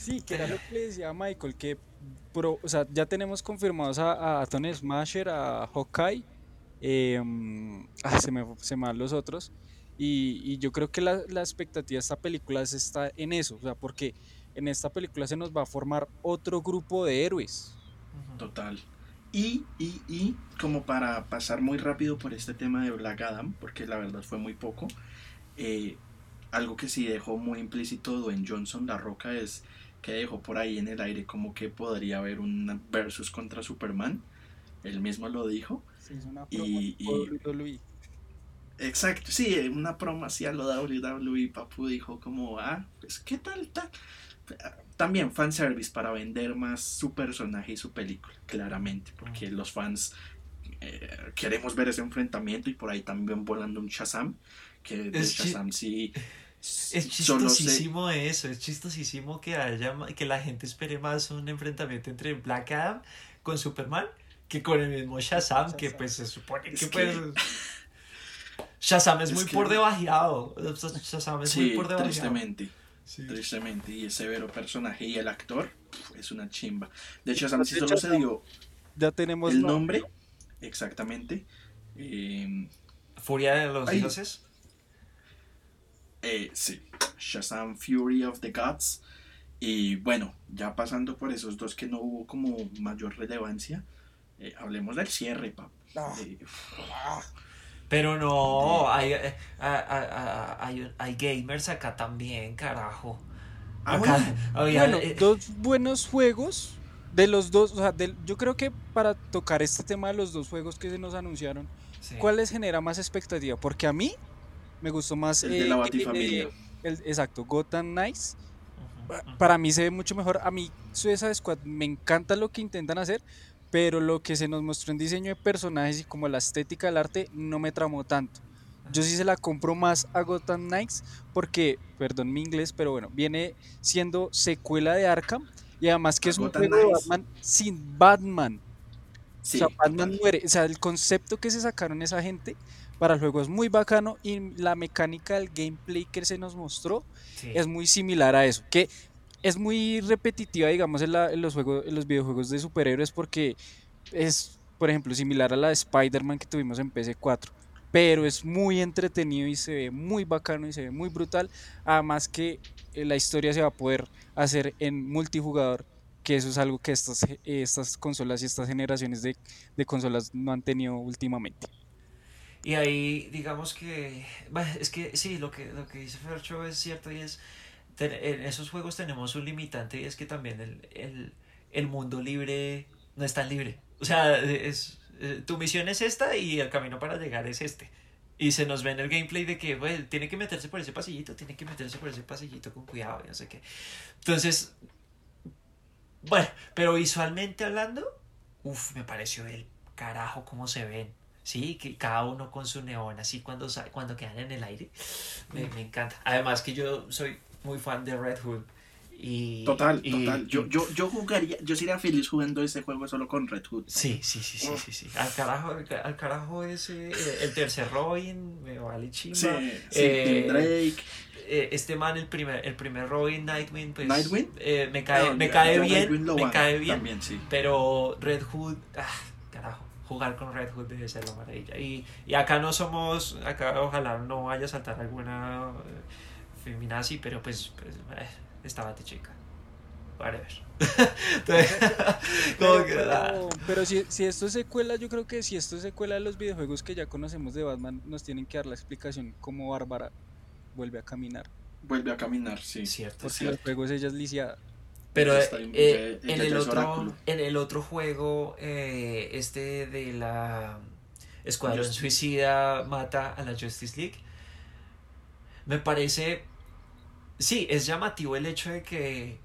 B: Sí, que era lo que le decía a Michael, que pro- o sea, ya tenemos confirmados a, a Tony Smasher, a Hawkeye, em, ah, se me, se me van los otros, y, y yo creo que la, la expectativa de esta película es- está en eso, o sea, porque en esta película se nos va a formar otro grupo de héroes.
A: Total. Y, y, y, como para pasar muy rápido por este tema de Black Adam, porque la verdad fue muy poco, eh, algo que sí dejó muy implícito Dwayne Johnson, La Roca, es que dejó por ahí en el aire como que podría haber un versus contra Superman. Él mismo lo dijo.
B: Se hizo una
A: Y-
B: promo
A: y-
B: por WWE.
A: Exacto, sí, una broma así a lo WWE, Papu dijo como, ah, pues qué tal, tal. También fanservice para vender más su personaje y su película, claramente, porque los fans eh, queremos ver ese enfrentamiento y por ahí también volando un Shazam, que de
C: Es
A: Shazam sí...
C: Es
A: sé-
C: chistosísimo eso, es chistosísimo que haya que la gente espere más un enfrentamiento entre Black Adam con Superman que con el mismo Shazam, que pues se supone que,
A: Es
C: pues
A: que-
C: Shazam es,
A: es
C: muy
A: que-
C: por debajeado. Shazam es muy por debajeado.
A: tristemente.
C: Sí.
A: Tristemente, y el severo personaje y el actor es una chimba. De hecho, Shazam sí
B: de
A: solo se dio
B: Ya tenemos
A: el
B: nombre.
A: nombre, exactamente. eh,
C: Furia de los
A: Ay.
C: dioses.
A: Eh, sí, Shazam Fury of the Gods. Y bueno, ya pasando por esos dos que no hubo como mayor relevancia, eh, hablemos del cierre, pap.
B: Ah.
A: Eh,
C: Pero no, hay, eh, a- a- hay, hay gamers acá también, carajo.
A: ah,
C: Acá
A: bueno,
B: Bueno,
C: eh,
B: dos buenos juegos. De los dos, o sea, del- yo creo que para tocar este tema de los dos juegos que se nos anunciaron,
C: sí.
B: ¿cuál les genera más expectativa? Porque a mí me gustó más
A: el de la
B: eh,
A: Batifamilia.
B: eh, el- exacto, Gotham Knights.
C: Ujú, ujú.
B: Para mí se ve mucho mejor. A mí Suicide Squad me encanta lo que intentan hacer, pero lo que se nos mostró en diseño de personajes y como la estética del arte no me tramó tanto. Yo sí se la compro más a Gotham Knights porque, perdón mi inglés, pero bueno, viene siendo secuela de Arkham y además que
A: A
B: es un juego de. Batman sin Batman.
A: Sí,
B: o sea, Batman
A: total.
B: muere. O sea, el concepto que se sacaron esa gente para el juego es muy bacano y la mecánica del gameplay que se nos mostró
C: Sí.
B: es muy similar a eso. Que es muy repetitiva, digamos, en, la- en los juegos, en los videojuegos de superhéroes porque es, por ejemplo, similar a la de Spider-Man que tuvimos en PC4. Pero es muy entretenido y se ve muy bacano y se ve muy brutal. Además que eh, la historia se va a poder hacer en multijugador, que eso es algo que estas, eh, estas consolas y estas generaciones de, de consolas no han tenido últimamente.
C: Y ahí, digamos que, es que sí, lo que, lo que dice Fercho es cierto y es, en esos juegos tenemos un limitante y es que también el, el, el mundo libre no es tan libre. O sea, es, eh, tu misión es esta y el camino para llegar es este. Y se nos ve en el gameplay de que, bueno, tiene que meterse por ese pasillito, tiene que meterse por ese pasillito con cuidado, y no sé qué. Entonces, bueno, pero visualmente hablando, uff, me pareció el carajo cómo se ven. Sí, que cada uno con su neón, así cuando, sa- cuando quedan en el aire. Me, me encanta. Además que yo soy muy fan de Red Hood. Y,
A: Total,
C: y-
A: total. Yo,
C: y-
A: yo, yo jugaría, yo sería feliz jugando ese juego solo con Red Hood.
C: Sí, sí, sí, sí, sí, sí. Al carajo, al ca- al carajo ese, eh, el tercer Robin, me vale chimba.
A: Sí, sí,
C: Eh,
A: Drake.
C: eh, este man, el primer, el primer Robin, Nightwing, pues.
A: ¿Nightwing?
C: eh, me cae,
A: No,
C: me
A: yo-
C: cae
A: yo
C: bien, me cae bien.
A: También, sí.
C: Pero Red Hood, ah, jugar con Red Hood debe ser la maravilla. Y, y acá no somos, acá ojalá no vaya a saltar alguna eh, feminazi, pero pues, pues eh, estaba de chica. Whatever. Entonces,
B: Pero,
C: que,
B: pero-
C: ah,
B: pero si, si esto es secuela, yo creo que si esto es secuela de los videojuegos que ya conocemos de Batman, nos tienen que dar la explicación cómo Bárbara vuelve a caminar.
A: Vuelve a caminar, sí.
C: cierto,
B: Porque
C: cierto.
B: los juegos ella es lisiada.
C: Pero eh,
A: en-
C: el otro,
A: oráculo.
C: en el otro juego, eh, este de la Escuadrón. Suicida mata a la Justice League, me parece, sí, es llamativo el hecho de que,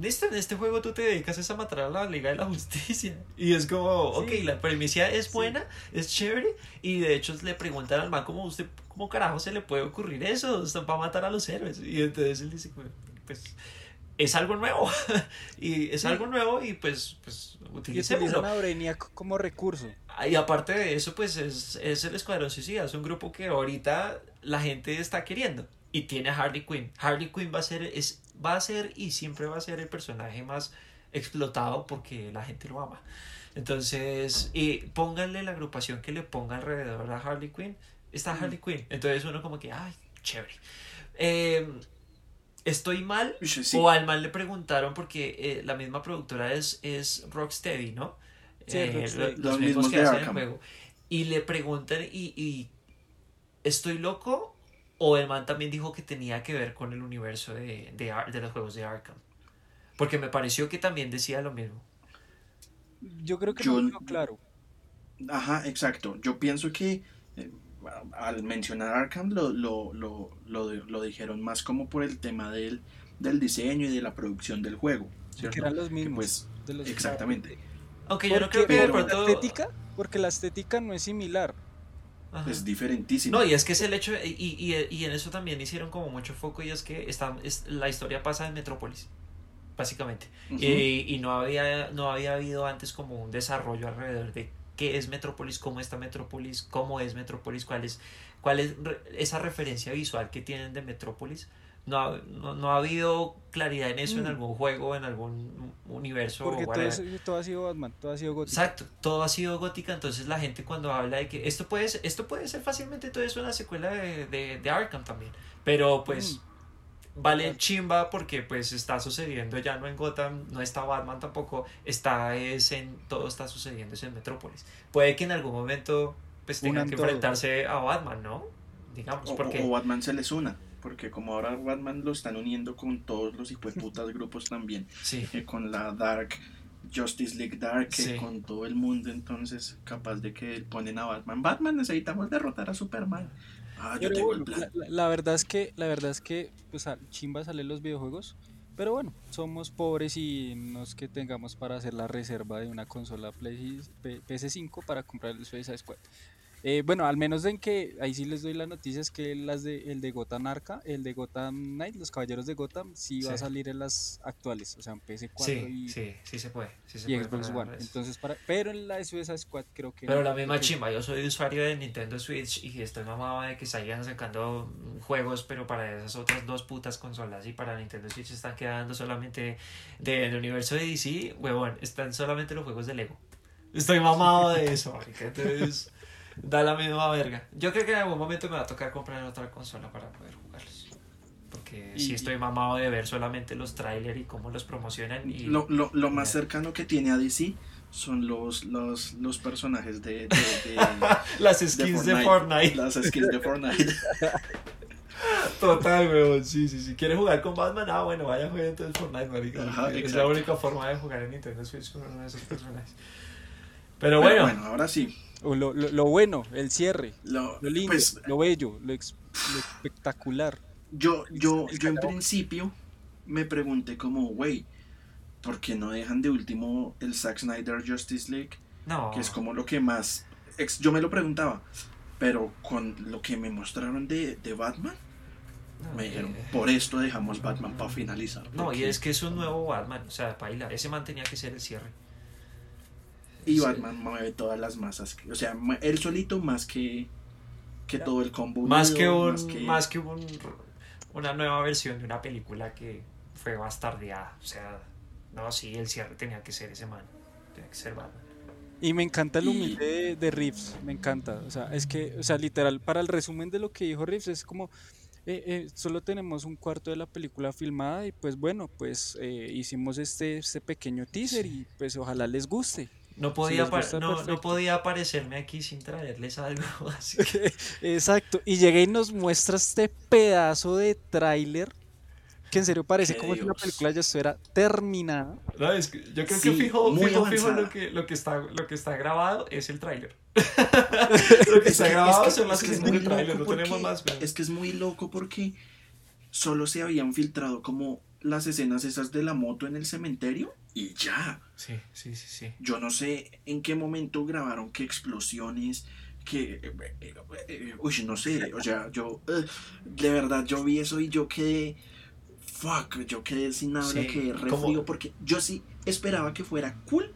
C: listo, en este juego tú te dedicas es a matar a la Liga de la Justicia. Y es como, ok,
B: Sí.
C: la premisa es
B: Sí.
C: buena, es chévere, y de hecho le preguntan al man como usted, ¿cómo carajo se le puede ocurrir eso? Usted va a matar a los héroes. Y entonces él dice, pues es algo nuevo. Y es
B: Sí.
C: algo nuevo y pues pues
B: Y
C: utilicémoslo
B: como recurso.
C: y aparte de eso pues es, es el Escuadrón Suicida es un grupo que ahorita la gente está queriendo. Y tiene a Harley Quinn. Harley Quinn va a ser es va a ser y siempre va a ser el personaje más explotado porque la gente lo ama. Entonces y pónganle la agrupación que le ponga alrededor a Harley Quinn. Está
B: Mm.
C: Harley Quinn. Entonces uno como que ay chévere Eh, estoy mal
A: sí.
C: o al mal le preguntaron porque eh, la misma productora es, es Rocksteady, ¿no?
B: Sí,
C: Eh,
B: Rocksteady.
A: Los mismos
C: que
A: de
C: hacen el juego. Y le preguntan, y, y ¿estoy loco? O el man también dijo que tenía que ver con el universo de, de, de los juegos de Arkham. Porque me pareció que también decía lo mismo.
B: Yo creo que
A: Yo-
B: no claro.
A: Ajá, exacto. Yo pienso que al mencionar Arkham lo, lo, lo, lo, lo dijeron más como por el tema del, del diseño y de la producción del juego.
B: Que
A: ¿cierto?
B: eran los
A: Que,
B: mismos.
A: pues,
B: de los-
A: exactamente.
C: Aunque yo no creo que de
A: pero-
C: pronto...
B: la estética, porque la estética no es similar.
C: Ajá.
A: Es diferentísimo.
C: No, y es que es el hecho, y, y, y en eso también hicieron como mucho foco, y es que está, es, la historia pasa en Metrópolis, básicamente. Eh, y no había, no había habido antes como un desarrollo alrededor de qué es Metrópolis, cómo está Metrópolis, cómo es Metrópolis, cuál es, cuál es re- esa referencia visual que tienen de Metrópolis. No ha, no, no ha habido claridad en eso en
B: Mm.
C: algún juego, en algún universo.
B: Porque
C: o
B: todo, todo ha sido Batman, todo ha sido gótico.
C: Exacto, todo ha sido gótica, entonces la gente cuando habla de que esto puede ser, esto puede ser fácilmente todo eso una secuela de, de, de Arkham también, pero pues vale chimba porque pues está sucediendo ya no en Gotham, no está Batman tampoco, está es en, todo está sucediendo es en Metrópolis. Puede que en algún momento pues tengan
B: Unan
C: que
B: todo.
C: enfrentarse a Batman, ¿no? Digamos,
A: O,
C: porque...
A: o Batman se les una. Porque como ahora Batman lo están uniendo con todos los hijueputas grupos también.
C: sí.
A: eh, con la Dark, Justice League Dark, eh,
C: Sí.
A: con todo el mundo. Entonces, capaz de que ponen a Batman. Batman, necesitamos derrotar a Superman. Ah, yo
B: Pero
A: tengo el
B: bueno,
A: plan.
B: la, verdad es que, la verdad es que, pues chimba salen los videojuegos. Pero bueno, somos pobres y no es que tengamos para hacer la reserva de una consola Play- P- PS5 para comprar el Suicide Squad. Eh, bueno, al menos en que, ahí sí les doy la noticia, es que las de, el de Gotham Arca, el de Gotham Knight, los Caballeros de Gotham, sí, va a salir en las actuales, o sea, en PS4
C: Sí,
B: y,
C: sí, sí se puede. Sí se
B: y
C: puede
B: Xbox One. Entonces, para, pero en la de Suicide Squad creo que...
C: Pero
B: no,
C: la misma
B: porque-
C: chimba, yo soy usuario de Nintendo Switch y estoy mamado de que salgan sacando juegos, pero para esas otras dos putas consolas y para Nintendo Switch están quedando solamente del universo de DC, huevón, están solamente los juegos de Lego. Estoy mamado de eso, entonces da la misma verga. Yo creo que en algún momento me va a tocar comprar otra consola para poder jugarlos. Porque
B: Y-
C: sí estoy mamado de ver solamente los trailers y cómo los promocionan y...
A: Lo, lo, lo más cercano que tiene a DC son los, los, los personajes de, de, de-
C: Las
A: de
C: skins de Fortnite.
A: Las skins de Fortnite.
C: Total, weón, sí, sí, sí. ¿Quieres jugar con Batman? Ah, bueno, vaya a jugar entonces Fortnite, marica.
A: Ajá,
C: es la
A: exacto.
C: única forma de jugar en Nintendo Switch con uno de esos personajes. Pero
A: Pero
C: bueno,
A: bueno, ahora sí.
B: O lo, lo- lo bueno, el cierre,
A: Lo,
B: lo lindo,
A: pues,
B: lo bello, lo, ex- lo espectacular.
A: yo, yo, yo en principio me pregunté como, güey, ¿por qué no dejan de último el Zack Snyder Justice League?
C: No.
A: Que es como lo que más... ex- yo me lo preguntaba, pero con lo que me mostraron de, de Batman,
C: no,
A: me dijeron,
C: eh,
A: por esto dejamos Batman para finalizar.
C: No, y es que es un nuevo Batman. O sea, baila. Ese man tenía que ser el cierre.
A: Y
C: Sí.
A: Batman mueve todas las masas. que- O sea, él solito más que, que todo el combo.
C: Más que un.
A: más que-
C: Más que un, una nueva versión de una película que fue bastardeada. O sea, no, sí, el cierre tenía que ser ese man. Tenía que ser Batman.
B: Y me encanta el
A: Y-
B: humilde de, de Reeves, me encanta. O sea, es que, o sea, literal, para el resumen de lo que dijo Reeves, es como, eh, eh, solo tenemos un cuarto de la película filmada y pues bueno, pues eh, hicimos este, este pequeño teaser y pues ojalá les guste.
C: No podía, no, no podía aparecerme aquí sin traerles algo. Así que
B: Exacto, y llega y nos muestra este pedazo de tráiler que en serio parece como si la
A: Dios.
B: película ya estuviera terminada.
C: No, es que yo creo
A: Sí,
C: que fijo,
A: muy
C: fijo, fijo lo que, lo, que está, lo que está grabado es el tráiler. lo que
A: Es
C: está
A: que-
C: grabado
A: es que-
C: son las
A: es que es muy
C: del tráiler,
A: loco
C: no tenemos
A: porque-
C: más. güey.
A: Es que es muy loco porque solo se habían filtrado como las escenas esas de la moto en el cementerio y ya.
C: Sí, sí, sí, sí.
A: Yo no sé en qué momento grabaron qué explosiones, que... eh, eh, eh, uy, no sé, o sea, yo... de verdad, yo vi eso y yo quedé... Fuck, yo quedé sin habla,
C: Sí,
A: quedé re frío porque yo sí esperaba que fuera cool,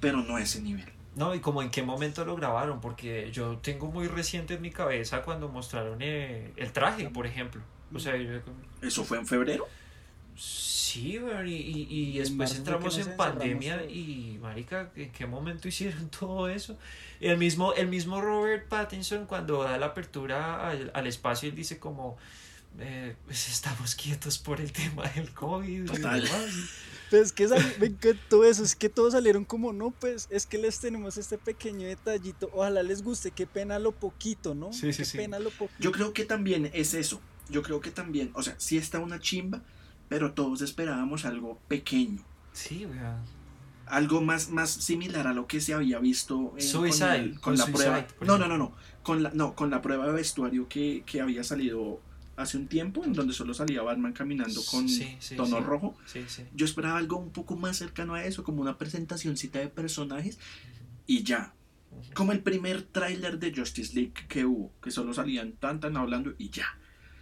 A: pero no a ese nivel.
C: No, y como en qué momento lo grabaron, porque yo tengo muy reciente en mi cabeza cuando mostraron eh, el traje, por ejemplo. O sea, yo-
A: ¿Eso fue en febrero?
C: Sí, y, y, y después entramos en pandemia y, marica, ¿en qué momento hicieron todo eso? El mismo, el mismo Robert Pattinson cuando da la apertura al, al espacio, él dice como, eh, pues estamos quietos por el tema del COVID. y
A: Total.
C: demás".
B: Pues es que me encantó eso, es que todos salieron como, no, pues es que les tenemos este pequeño detallito, ojalá les guste, qué pena lo poquito, ¿no?
C: Sí, sí,
B: qué
C: sí.
B: pena lo poquito.
A: Yo creo que también es eso. Yo creo que también, o sea, sí está una chimba, pero todos esperábamos algo pequeño.
C: Sí, güey.
A: Algo más, más similar a lo que se había visto en-
C: Suicide,
A: con, el- con
C: con
A: la
C: Suicide,
A: prueba. No, no, no, no. Con la, no, con la prueba de vestuario que, que había salido hace un tiempo, en donde solo salía Batman caminando con
C: Sí, sí,
A: tono
C: sí.
A: rojo.
C: Sí, sí.
A: Yo esperaba algo un poco más cercano a eso, como una presentacioncita de personajes y ya. Como el primer tráiler de Justice League que hubo, que solo salían tan tan hablando y ya.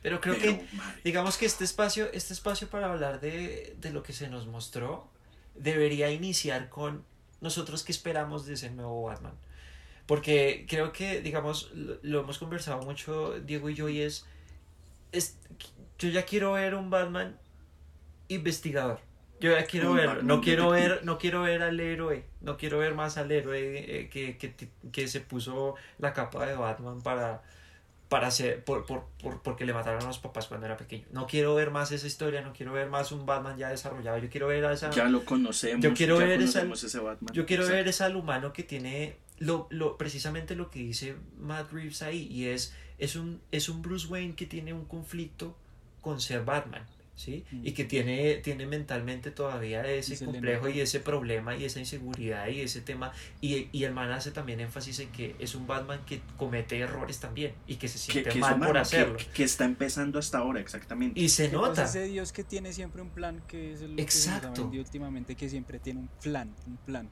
C: Pero creo
A: Pero,
C: que
A: madre,
C: Digamos que este espacio, este espacio para hablar de, de lo que se nos mostró debería iniciar con nosotros qué esperamos de ese nuevo Batman. Porque creo que, digamos, lo, lo hemos conversado mucho Diego y yo y es, es, yo ya quiero ver un Batman investigador. Yo ya quiero
A: Un
C: ver,
A: Batman
C: no quiero
A: detective.
C: ver, no quiero ver al héroe, no quiero ver más al héroe eh, que, que, que se puso la capa de Batman para, para hacer, por, por, por- porque le mataron a los papás cuando era pequeño. No quiero ver más esa historia, no quiero ver más un Batman ya desarrollado. Yo quiero ver a esa.
A: ya lo conocemos.
C: Yo quiero
A: ya
C: ver esa-
A: ese Batman.
C: Yo quiero
A: Exacto.
C: ver es al humano que tiene lo, lo, precisamente lo que dice Matt Reeves ahí, y es, es, un, es un Bruce Wayne que tiene un conflicto con ser Batman. ¿Sí? Y que tiene, tiene mentalmente todavía ese
B: se le
C: complejo y ese problema y esa inseguridad y ese tema. Y, y el man hace también énfasis en que es un Batman que comete errores también y que se
A: que,
C: siente
A: que
C: mal por
A: que-
C: hacerlo.
A: Que, está empezando hasta ahora, exactamente.
C: Y se
B: Que, pues,
C: nota.
B: ese Dios que tiene siempre un plan, que es lo que se
C: Exacto.
B: últimamente, que siempre tiene un plan, un plan.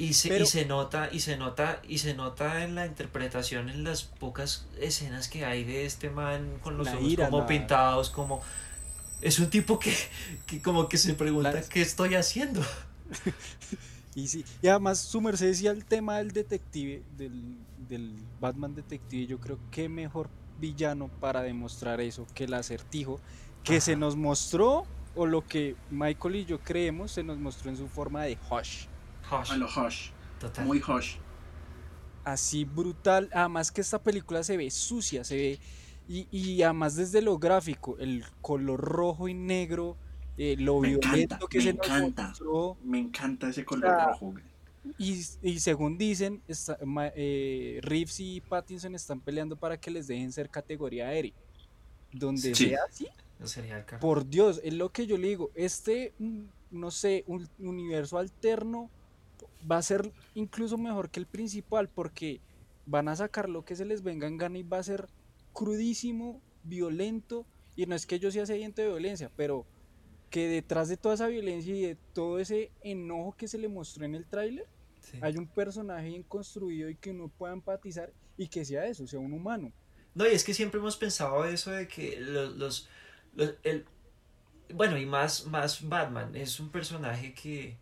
C: Y se,
B: Pero-
C: y se nota, y se nota, y se nota en la interpretación, en las pocas escenas que hay de este man con los
B: La
C: ojos
B: ira,
C: como
B: la-
C: pintados, como es un tipo que, que como que se pregunta
B: La-
C: qué estoy haciendo.
B: Y sí, y además su merced decía el tema del detective, del, del Batman detective, yo creo que mejor villano para demostrar eso que el acertijo que se nos mostró o lo que Michael y yo creemos se nos mostró en su forma de Hush.
C: Hush,
A: A lo Hush.
C: total.
A: Muy Hush.
B: Así brutal, además que esta película se ve sucia, se ve y, y además desde lo gráfico, el color rojo y negro, eh, lo
A: Me
B: violento
A: encanta,
B: que
A: me
B: se nos
A: encanta.
B: mostró,
A: Me encanta ese color
B: sea,
A: rojo.
B: Y, y según dicen, está- ma- eh, Reeves y Pattinson están peleando para que les dejen ser categoría R. Donde
A: Sí.
B: sea así, por Dios, es lo que yo le digo. Este, mm, no sé, un universo alterno va a ser incluso mejor que el principal porque van a sacar lo que se les venga en gana y va a ser crudísimo, violento, y no es que yo sea sediento de violencia, pero que detrás de toda esa violencia y de todo ese enojo que se le mostró en el tráiler,
C: Sí.
B: hay un personaje bien construido y que uno pueda empatizar y que sea eso, sea un humano.
C: No, y es que siempre hemos pensado eso de que los, los, los- el, bueno, y más, más Batman es un personaje que,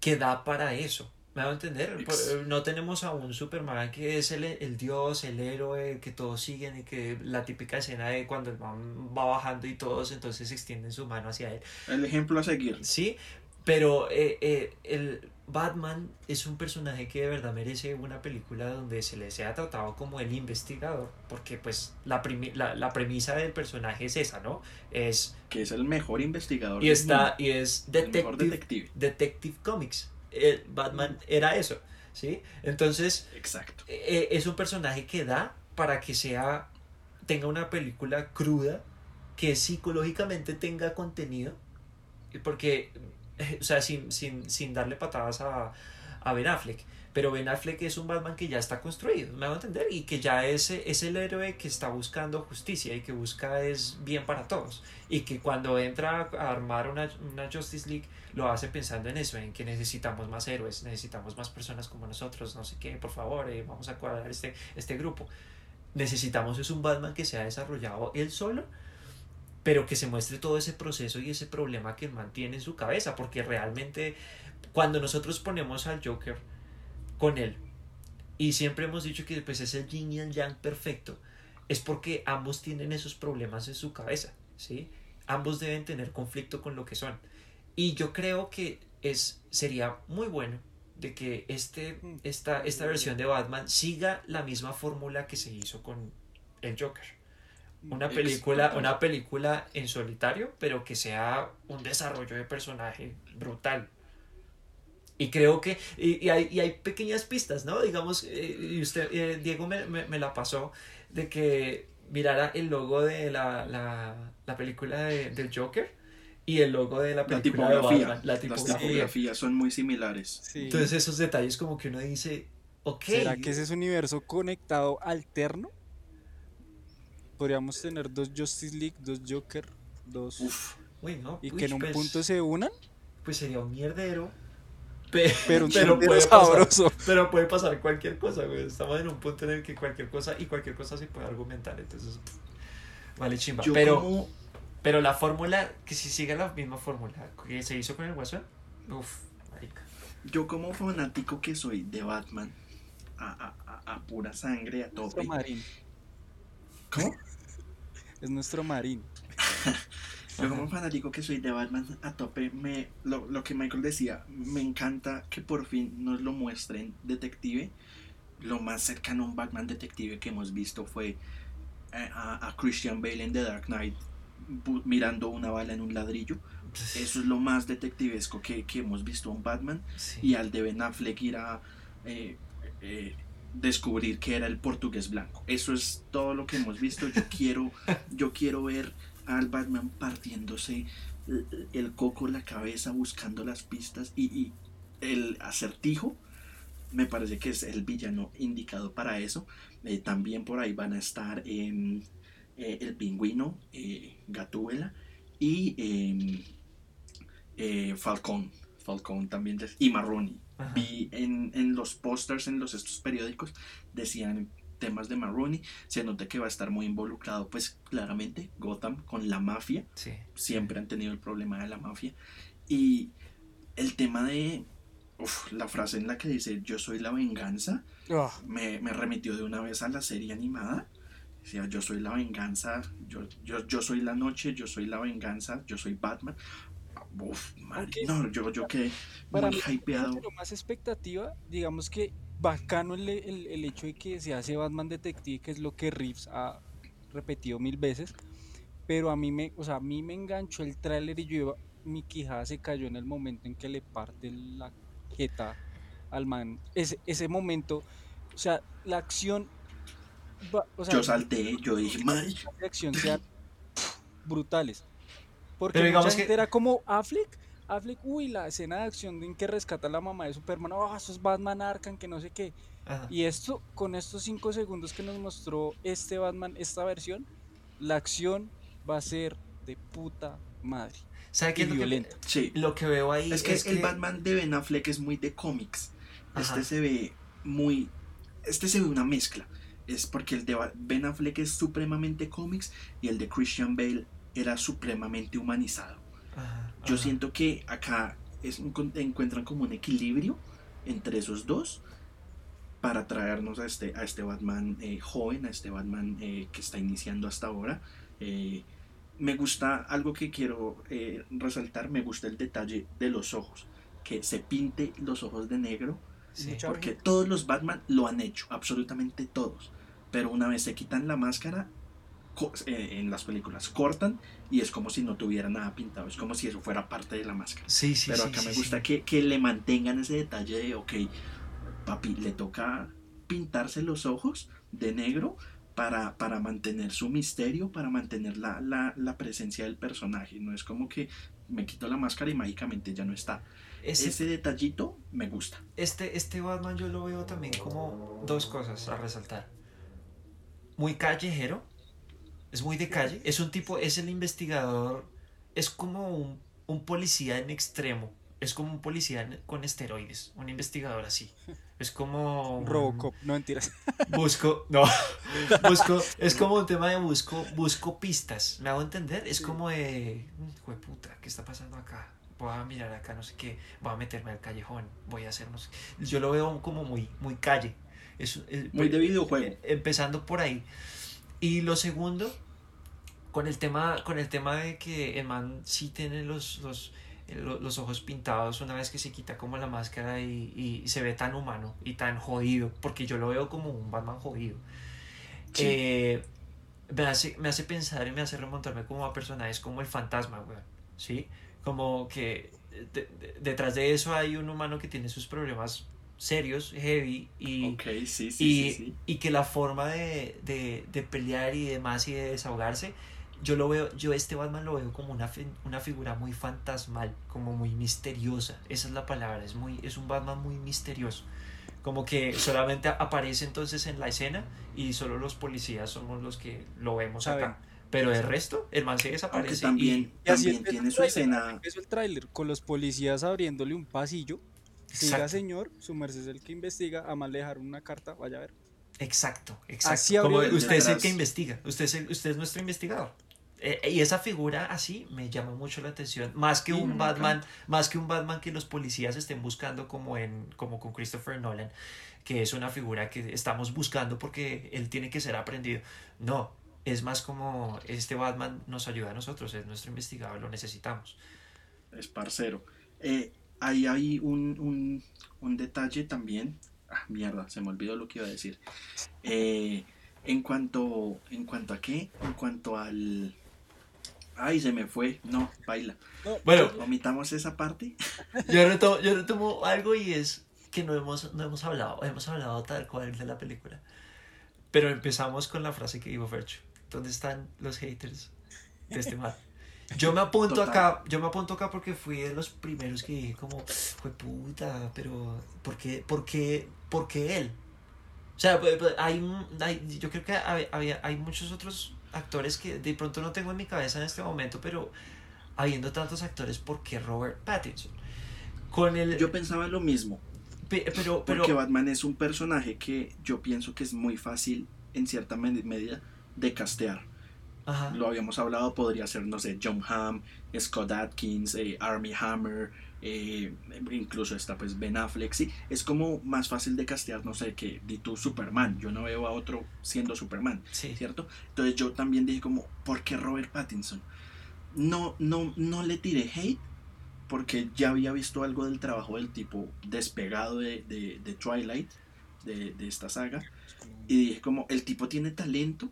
C: que da para eso. ¿Me hago entender?
A: Ex-
C: no tenemos a un Superman que es el, el dios, el héroe, que todos siguen y que la típica escena de cuando el man va bajando y todos entonces extienden su mano hacia él.
A: El ejemplo a seguir.
C: Sí, pero eh, eh, el Batman es un personaje que de verdad merece una película donde se le sea tratado como el investigador, porque pues la, la, la premisa del personaje es esa, ¿no? Es
A: Que es el mejor investigador.
C: y está
A: mundo,
C: y es
A: el mejor
C: detective,
A: detective.
C: detective comics. Batman era eso, ¿sí? Entonces
A: Exacto.
C: eh, es un personaje que da para que sea tenga una película cruda que psicológicamente tenga contenido porque o sea sin, sin, sin darle patadas a, a Ben Affleck pero Ben Affleck es un Batman que ya está construido me hago entender y que ya es, es el héroe que está buscando justicia y que busca es bien para todos y que cuando entra a armar una, una Justice League lo hace pensando en eso, en que necesitamos más héroes, necesitamos más personas como nosotros, no sé qué, por favor, eh, vamos a cuadrar este, este grupo. Necesitamos es un Batman que se ha desarrollado él solo, pero que se muestre todo ese proceso y ese problema que el man tiene en su cabeza, porque realmente cuando nosotros ponemos al Joker con él, y siempre hemos dicho que pues es el yin y el yang perfecto, es porque ambos tienen esos problemas en su cabeza, ¿sí? Ambos deben tener conflicto con lo que son. Y yo creo que es, sería muy bueno de que este,
B: Mm.
C: esta, esta versión de Batman siga la misma fórmula que se hizo con el Joker. Una película, una película en solitario, pero que sea un desarrollo de personaje brutal. Y creo que, y, y hay, y hay pequeñas pistas, ¿no? Digamos, eh, y usted, eh, Diego me, me, me la pasó, de que mirara el logo de la, la, la película de- del Joker y el logo de la
A: La
C: película de
A: tipografía.
C: Batman, la
A: Las
C: tipografía.
A: tipografías son muy similares.
B: Sí.
C: Entonces esos detalles como que uno dice, ok.
B: ¿Será que ese es un universo conectado alterno? Podríamos tener dos Justice League, dos Joker, dos...
A: Uf.
C: Uy, no,
B: y
C: uy,
B: que en un
C: pues,
B: punto se unan,
C: pues sería un mierdero. Pe-
B: pero un
C: pero puede pasar,
B: sabroso.
C: pero puede pasar cualquier cosa, güey. Estamos en un punto en el que cualquier cosa y cualquier cosa se puede argumentar, entonces pff, vale chimba.
A: Yo
C: pero
A: como
C: pero la fórmula que si sigue la misma fórmula que se hizo con el Guasón, uff, marica.
A: Yo como fanático que soy de Batman, a, a- a- a pura sangre, a tope.
B: marín.
A: ¿Cómo?
B: Es nuestro marín.
A: Yo como fanático que soy de Batman, a tope, me, lo, lo que Michael decía, me encanta que por fin nos lo muestren detective. Lo más cercano a un Batman detective que hemos visto fue eh, a, a Christian Bale en The Dark Knight mirando una bala en un ladrillo. Eso es lo más detectivesco que, que hemos visto a un Batman.
C: Sí.
A: y al de Ben Affleck ir a eh, eh, descubrir que era el portugués blanco. Eso es todo lo que hemos visto. Yo quiero, yo quiero ver al Batman partiéndose el, coco, la cabeza, buscando las pistas y, y el acertijo. Me parece que es el villano indicado para eso. Eh, también por ahí van a estar eh, el pingüino, eh, Gatúbela y em, Falcón. Falcón también y Marroni.
C: Ajá.
A: Vi en, en los pósters, en los estos periódicos, decían temas de Marroni. Se nota que va a estar muy involucrado, pues claramente, Gotham con la mafia.
C: Sí.
A: Siempre han tenido el problema de la mafia. Y el tema de uf, la frase en la que dice yo soy la venganza
B: Ah,
A: me, me remitió de una vez a la serie animada. Decía, yo soy la venganza, yo, yo, yo soy la noche, yo soy la venganza, yo soy Batman. Uf, madre, no, yo, yo quedé
B: Para
A: muy
B: mí,
A: hypeado.
B: Lo más expectativa, digamos que bacano el, el- el hecho de que se hace Batman Detective, que es lo que Reeves ha repetido mil veces. Pero a mí me, o sea, a mí me enganchó el tráiler y yo iba- mi quijada se cayó en el momento en que le parte la jeta al man. Ese, ese momento, o sea, la acción. o sea,
A: Yo salté, yo dije, madre,
B: las acción sean brutales. Porque
C: Pero
B: mucha
C: digamos
B: gente
C: que-
B: era como Affleck, Affleck, uy, la escena de acción en que rescata a la mamá de Superman, oh, eso es Batman Arkham, que no sé qué.
C: Ajá.
B: Y esto, con estos cinco segundos que nos mostró este Batman, esta versión, la acción va a ser de puta madre.
C: ¿Sabe qué
B: Y
C: es lo que,
B: violenta.
A: Sí.
C: lo que veo ahí?
A: Es que el Batman de Ben Affleck es muy de cómics. Este se ve muy. Este se ve una mezcla. Es porque el de Ben Affleck es supremamente cómics y el de Christian Bale era supremamente humanizado.
C: Ajá,
A: Yo
C: ajá.
A: siento que acá es un encuentran como un equilibrio entre esos dos para traernos a este, a este Batman eh, joven, a este Batman eh, que está iniciando hasta ahora. Eh, me gusta algo que quiero eh, resaltar, me gusta el detalle de los ojos, que se pinte los ojos de negro,
C: Sí.
A: Porque todos los Batman lo han hecho, absolutamente todos, pero una vez se quitan la máscara, en las películas cortan y es como si no tuviera nada pintado, es como si eso fuera parte de la máscara.
C: Sí, sí,
A: Pero acá
C: sí,
A: me gusta que, que le mantengan ese detalle de, ok, papi, le toca pintarse los ojos de negro para, para mantener su misterio, para mantener la, la, la presencia del personaje. No es como que me quito la máscara y mágicamente ya no está.
C: Ese-
A: Ese detallito me gusta.
C: Este, este Batman yo lo veo también como dos cosas a resaltar. Muy callejero, es muy de calle, es un tipo, es el investigador, es como un, un policía en extremo, es como un policía en- con esteroides, un investigador así. Es como... un-
B: Robocop, no mentiras.
C: Busco, no, busco, es como un tema de busco, busco pistas, ¿me hago entender? Es
B: Sí.
C: como de, puta, ¿qué está pasando acá? Voy a mirar acá, no sé qué, voy a meterme al callejón, voy a hacer no sé Yo lo veo como muy, muy calle. Es, es-
A: Muy de videojuego.
C: eh, Empezando por ahí. Y lo segundo, con el tema, con el tema de que el man sí tiene los, los, eh, lo- los ojos pintados una vez que se quita como la máscara y, y se ve tan humano y tan jodido, porque yo lo veo como un Batman jodido.
A: Sí.
C: Eh, me, hace, me hace pensar y me hace remontarme como a personajes como el fantasma, weón, ¿sí? Como que de- de- detrás de eso hay un humano que tiene sus problemas serios, heavy, y,
A: ok, sí, sí,
C: y, y que la forma de, de, de pelear y demás y de desahogarse, yo lo veo, yo este Batman lo veo como una, una figura muy fantasmal, como muy misteriosa, esa es la palabra, es, muy, es un Batman muy misterioso, como que solamente aparece entonces en la escena y solo los policías somos los que lo vemos acá, pero el resto, el man se
A: Aunque
C: desaparece
A: también,
B: Y así
A: también
B: empieza
A: tiene
B: el
A: su escena.
B: Empezó el tráiler con los policías abriéndole un pasillo.
C: y...
B: Siga,
C: Exacto,
B: señor, su merced es el que investiga. A más le dejaron una carta, vaya a ver.
C: exacto, exacto.
B: Así
C: como usted es el que investiga, usted es, el- usted es nuestro investigador. Eh, y esa figura así me llama mucho la atención más que
A: Sí,
C: un Batman más que un Batman que los policías estén buscando como en como con Christopher Nolan que es una figura que estamos buscando porque él tiene que ser aprendido no es más como este Batman nos ayuda a nosotros es nuestro investigador lo necesitamos
A: es parcero. Eh, ahí hay un, un, un detalle también. Ah, mierda, se me olvidó lo que iba a decir. Eh, en cuanto, en cuanto a qué, en cuanto al... Ay, se me fue. No, baila.
B: No,
C: Bueno.
A: Omitamos esa parte.
C: yo retomo, yo retomo algo y es que no hemos no hemos hablado hemos hablado tal cual de la película pero empezamos con la frase que dijo Fercho ¿dónde están los haters de este man? Yo me apunto
A: Total.
C: acá, yo me apunto acá porque fui de los primeros que dije como, fue puta, pero ¿por qué, por qué, por qué él? O sea, pues, pues, hay, hay- yo creo que había, había- hay muchos otros actores que de pronto no tengo en mi cabeza en este momento, pero habiendo tantos actores, ¿por qué Robert Pattinson? Con el,
A: Yo pensaba lo mismo.
C: pe- pero, pero,
A: Porque Batman es un personaje que yo pienso que es muy fácil, en cierta med- medida, de castear.
C: ajá,
A: Lo habíamos hablado, podría ser, no sé, John Hamm, Scott Atkins, eh, Army Hammer, eh, incluso está pues Ben Affleck, sí, es como más fácil de castear, no sé, que di tú Superman, yo no veo a otro siendo Superman,
C: sí,
A: ¿cierto? Entonces yo también dije como, ¿por qué Robert Pattinson? No, no, no le tiré hate, porque ya había visto algo del trabajo del tipo despegado de, de, de Twilight, de, de esta saga, y dije como, el tipo tiene talento,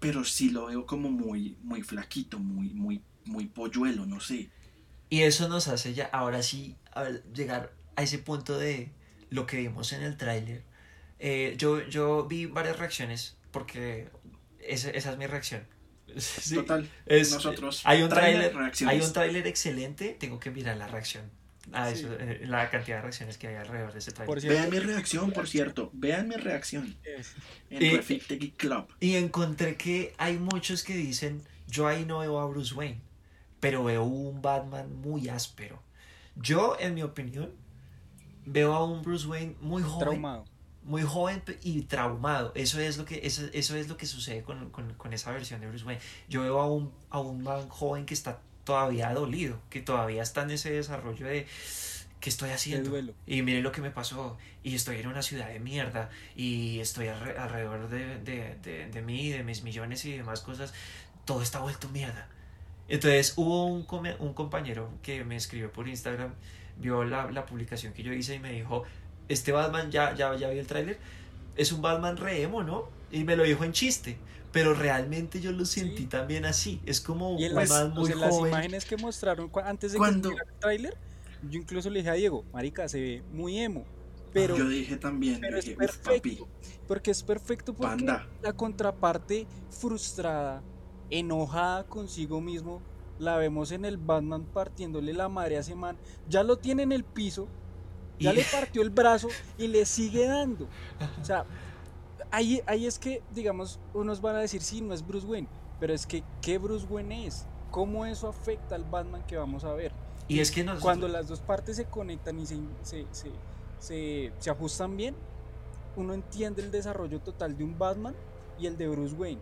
A: pero sí lo veo como muy, muy flaquito, muy, muy, muy polluelo, no sé.
C: Y eso nos hace ya, ahora sí, a ver, llegar a ese punto de lo que vimos en el tráiler. Eh, yo, yo vi varias reacciones, porque esa, esa es mi reacción. Sí,
A: Total,
C: es-
A: nosotros.
C: hay un
A: tráiler,
C: tráiler
A: reacciones.
C: hay un tráiler excelente, tengo que mirar la reacción. Ah, eso, eh, la cantidad de reacciones que hay alrededor de ese
B: cierto,
A: Vean mi reacción, por cierto. Vean mi reacción en Geek Club.
C: Y encontré que hay muchos que dicen, yo ahí no veo a Bruce Wayne, pero veo un Batman muy áspero. Yo, en mi opinión, veo a un Bruce Wayne muy joven,
B: traumado.
C: muy joven y traumado. Eso es lo que, eso, eso es lo que sucede con, con- con esa versión de Bruce Wayne. Yo veo a un, a un man joven que está todavía dolido, que todavía está en ese desarrollo de ¿qué estoy haciendo? Y mire lo que me pasó. Y estoy en una ciudad de mierda. Y estoy alre- alrededor de, de, de, de mí, de mis millones y demás cosas. Todo está vuelto mierda. Entonces hubo un, come- un compañero que me escribió por Instagram, vio la, la publicación que yo hice y me dijo, este Batman, ya, ya, ya vi el tráiler, es un Batman re emo, ¿no? Y me lo dijo en chiste. Pero realmente yo lo sentí
B: Sí.
C: también así. Es como un
B: las,
C: man
B: o
C: muy
B: sea, en las
C: joven.
B: imágenes que mostraron antes de
A: Cuando-
B: que el tráiler, yo incluso le dije a Diego, marica, se ve muy emo. Pero,
A: Yo dije también,
B: pero es
A: dije, "Uf, papi,
B: perfecto. Porque es perfecto porque
A: Panda.
B: la contraparte frustrada, enojada consigo mismo, la vemos en el Batman partiéndole la madre a ese man. Ya lo tiene en el piso, ya
C: Y-
B: le partió el brazo y le sigue dando. O sea, ahí, ahí es que, digamos, unos van a decir, sí, no es Bruce Wayne, pero es que, ¿qué Bruce Wayne es? ¿Cómo eso afecta al Batman que vamos a ver?
C: Y es que nosotros-
B: Cuando las dos partes se conectan y se, se, se, se- se ajustan bien, uno entiende el desarrollo total de un Batman y el de Bruce Wayne.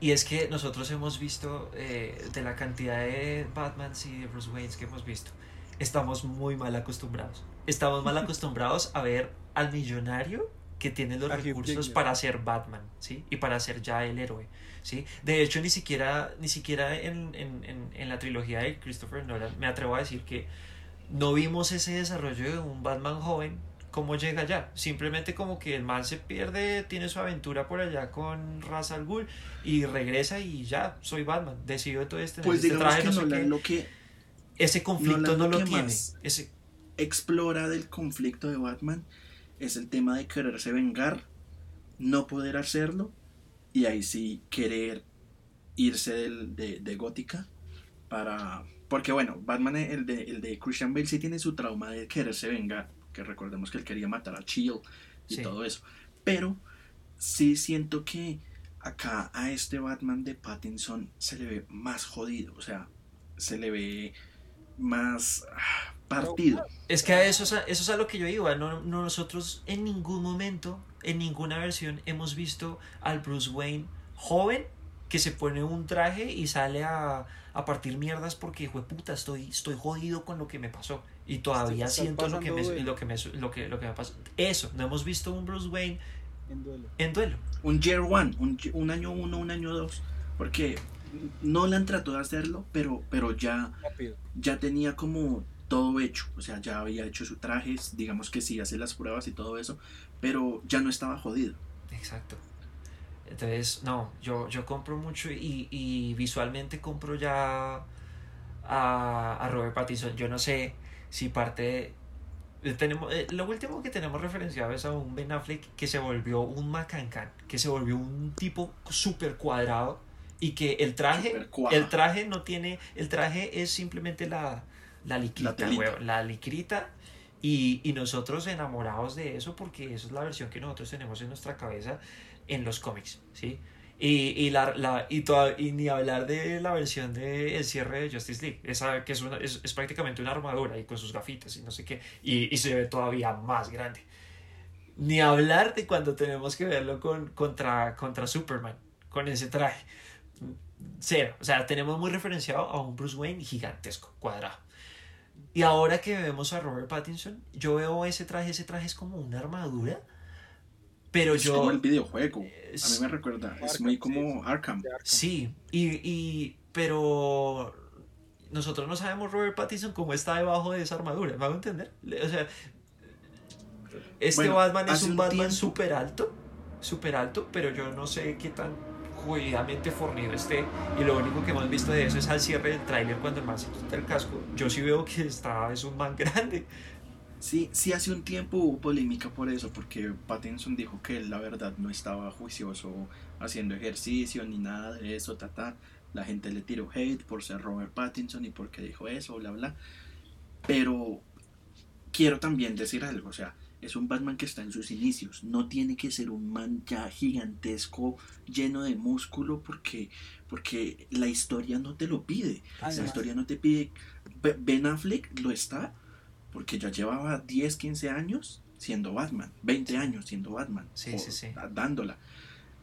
C: Y es que nosotros hemos visto, eh, de la cantidad de Batmans y de Bruce Waynes que hemos visto, estamos muy mal acostumbrados. Estamos mal acostumbrados a ver al millonario que tiene los recursos para ser Batman, ¿sí? Y para ser ya el héroe, ¿sí? De hecho, ni siquiera, ni siquiera en, en- en- en la trilogía de Christopher Nolan me atrevo a decir que no vimos ese desarrollo de un Batman joven cómo llega allá. Simplemente como que el man se pierde, tiene su aventura por allá con Ra's al Ghul y regresa y ya, soy Batman. Decido entonces tener
A: pues
C: este traje,
A: que
C: no sé
A: Nolan
C: qué.
A: lo que
C: Ese conflicto
A: Nolan
C: no
A: lo
C: lo tiene. Ese,
A: explora del conflicto de Batman es el tema de quererse vengar, no poder hacerlo y ahí sí querer irse del- de, de Gótica para... Porque bueno, Batman, el de, el de Christian Bale sí tiene su trauma de quererse vengar, que recordemos que él quería matar a Chill y
C: Sí.
A: todo eso. Pero sí siento que acá a este Batman de Pattinson se le ve más jodido, o sea, se le ve más ah, partido.
C: Es que a eso, es a- eso es a lo que yo iba. No, no- nosotros en ningún momento, en ninguna versión, hemos visto al Bruce Wayne joven que se pone un traje y sale a, a partir mierdas porque, hijo de puta, estoy, estoy jodido con lo que me pasó. Y todavía siento lo que, me, lo, que me, lo, que, lo que me. Eso, no hemos visto un Bruce Wayne
B: En duelo.
C: en duelo.
A: Un year one, un, un año uno, un año dos, porque Nolan trató de hacerlo, pero, pero ya,
B: Rápido.
A: ya tenía como todo hecho, o sea, ya había hecho su traje, digamos que sí, hace las pruebas y todo eso, pero ya no estaba jodido.
C: Exacto. Entonces, no, yo, yo compro mucho y, y visualmente compro ya a, a Robert Pattinson. Yo no sé si parte tenemos, eh, lo último que tenemos referenciado es a un Ben Affleck que se volvió un macancán, que se volvió un tipo súper cuadrado y que el traje, el traje no tiene, el traje es simplemente la, la licrita,
A: telita.
C: huevón, la licrita y, y nosotros enamorados de eso porque esa es la versión que nosotros tenemos en nuestra cabeza en los cómics, ¿sí? Y, y, la, la- y, toda- y ni hablar de la versión de el cierre de Justice League, esa que es, una- es, es prácticamente una armadura y con sus gafitas y no sé qué, y, y se ve todavía más grande. Ni hablar de cuando tenemos que verlo con, contra, contra Superman, con ese traje. Cero, o sea, tenemos muy referenciado a un Bruce Wayne gigantesco, cuadrado. Y ahora que vemos a Robert Pattinson, yo veo ese traje, ese traje es como una armadura, pero
A: Es
C: yo...
A: como el videojuego, a mí
C: es-
A: me recuerda, es
B: Arkham,
A: muy
B: sí,
A: como
B: sí.
A: Arkham.
C: Sí, y, y pero nosotros no sabemos Robert Pattinson cómo está debajo de esa armadura, ¿me hago entender? O sea, este
A: Bueno,
C: Batman es un,
A: un
C: Batman súper alto, súper alto, pero yo no sé qué tan jodidamente fornido esté. Y lo único que hemos visto de eso es al cierre del tráiler cuando el man se quita el casco. Yo sí veo que está, es un man grande.
A: Sí, sí, hace un tiempo hubo polémica por eso, porque Pattinson dijo que él, la verdad no estaba juicioso haciendo ejercicio ni nada de eso, ta, ta. La gente le tiró hate por ser Robert Pattinson y porque dijo eso, bla, bla. Pero quiero también decir algo, o sea, es un Batman que está en sus inicios. No tiene que ser un man ya gigantesco, lleno de músculo, porque, porque la historia no te lo pide. La historia no te pide. Be- Ben Affleck lo está porque ya llevaba 10, 15 años siendo Batman, 20 años siendo Batman,
C: Sí,
A: o
C: sí, sí.
A: da- dándola.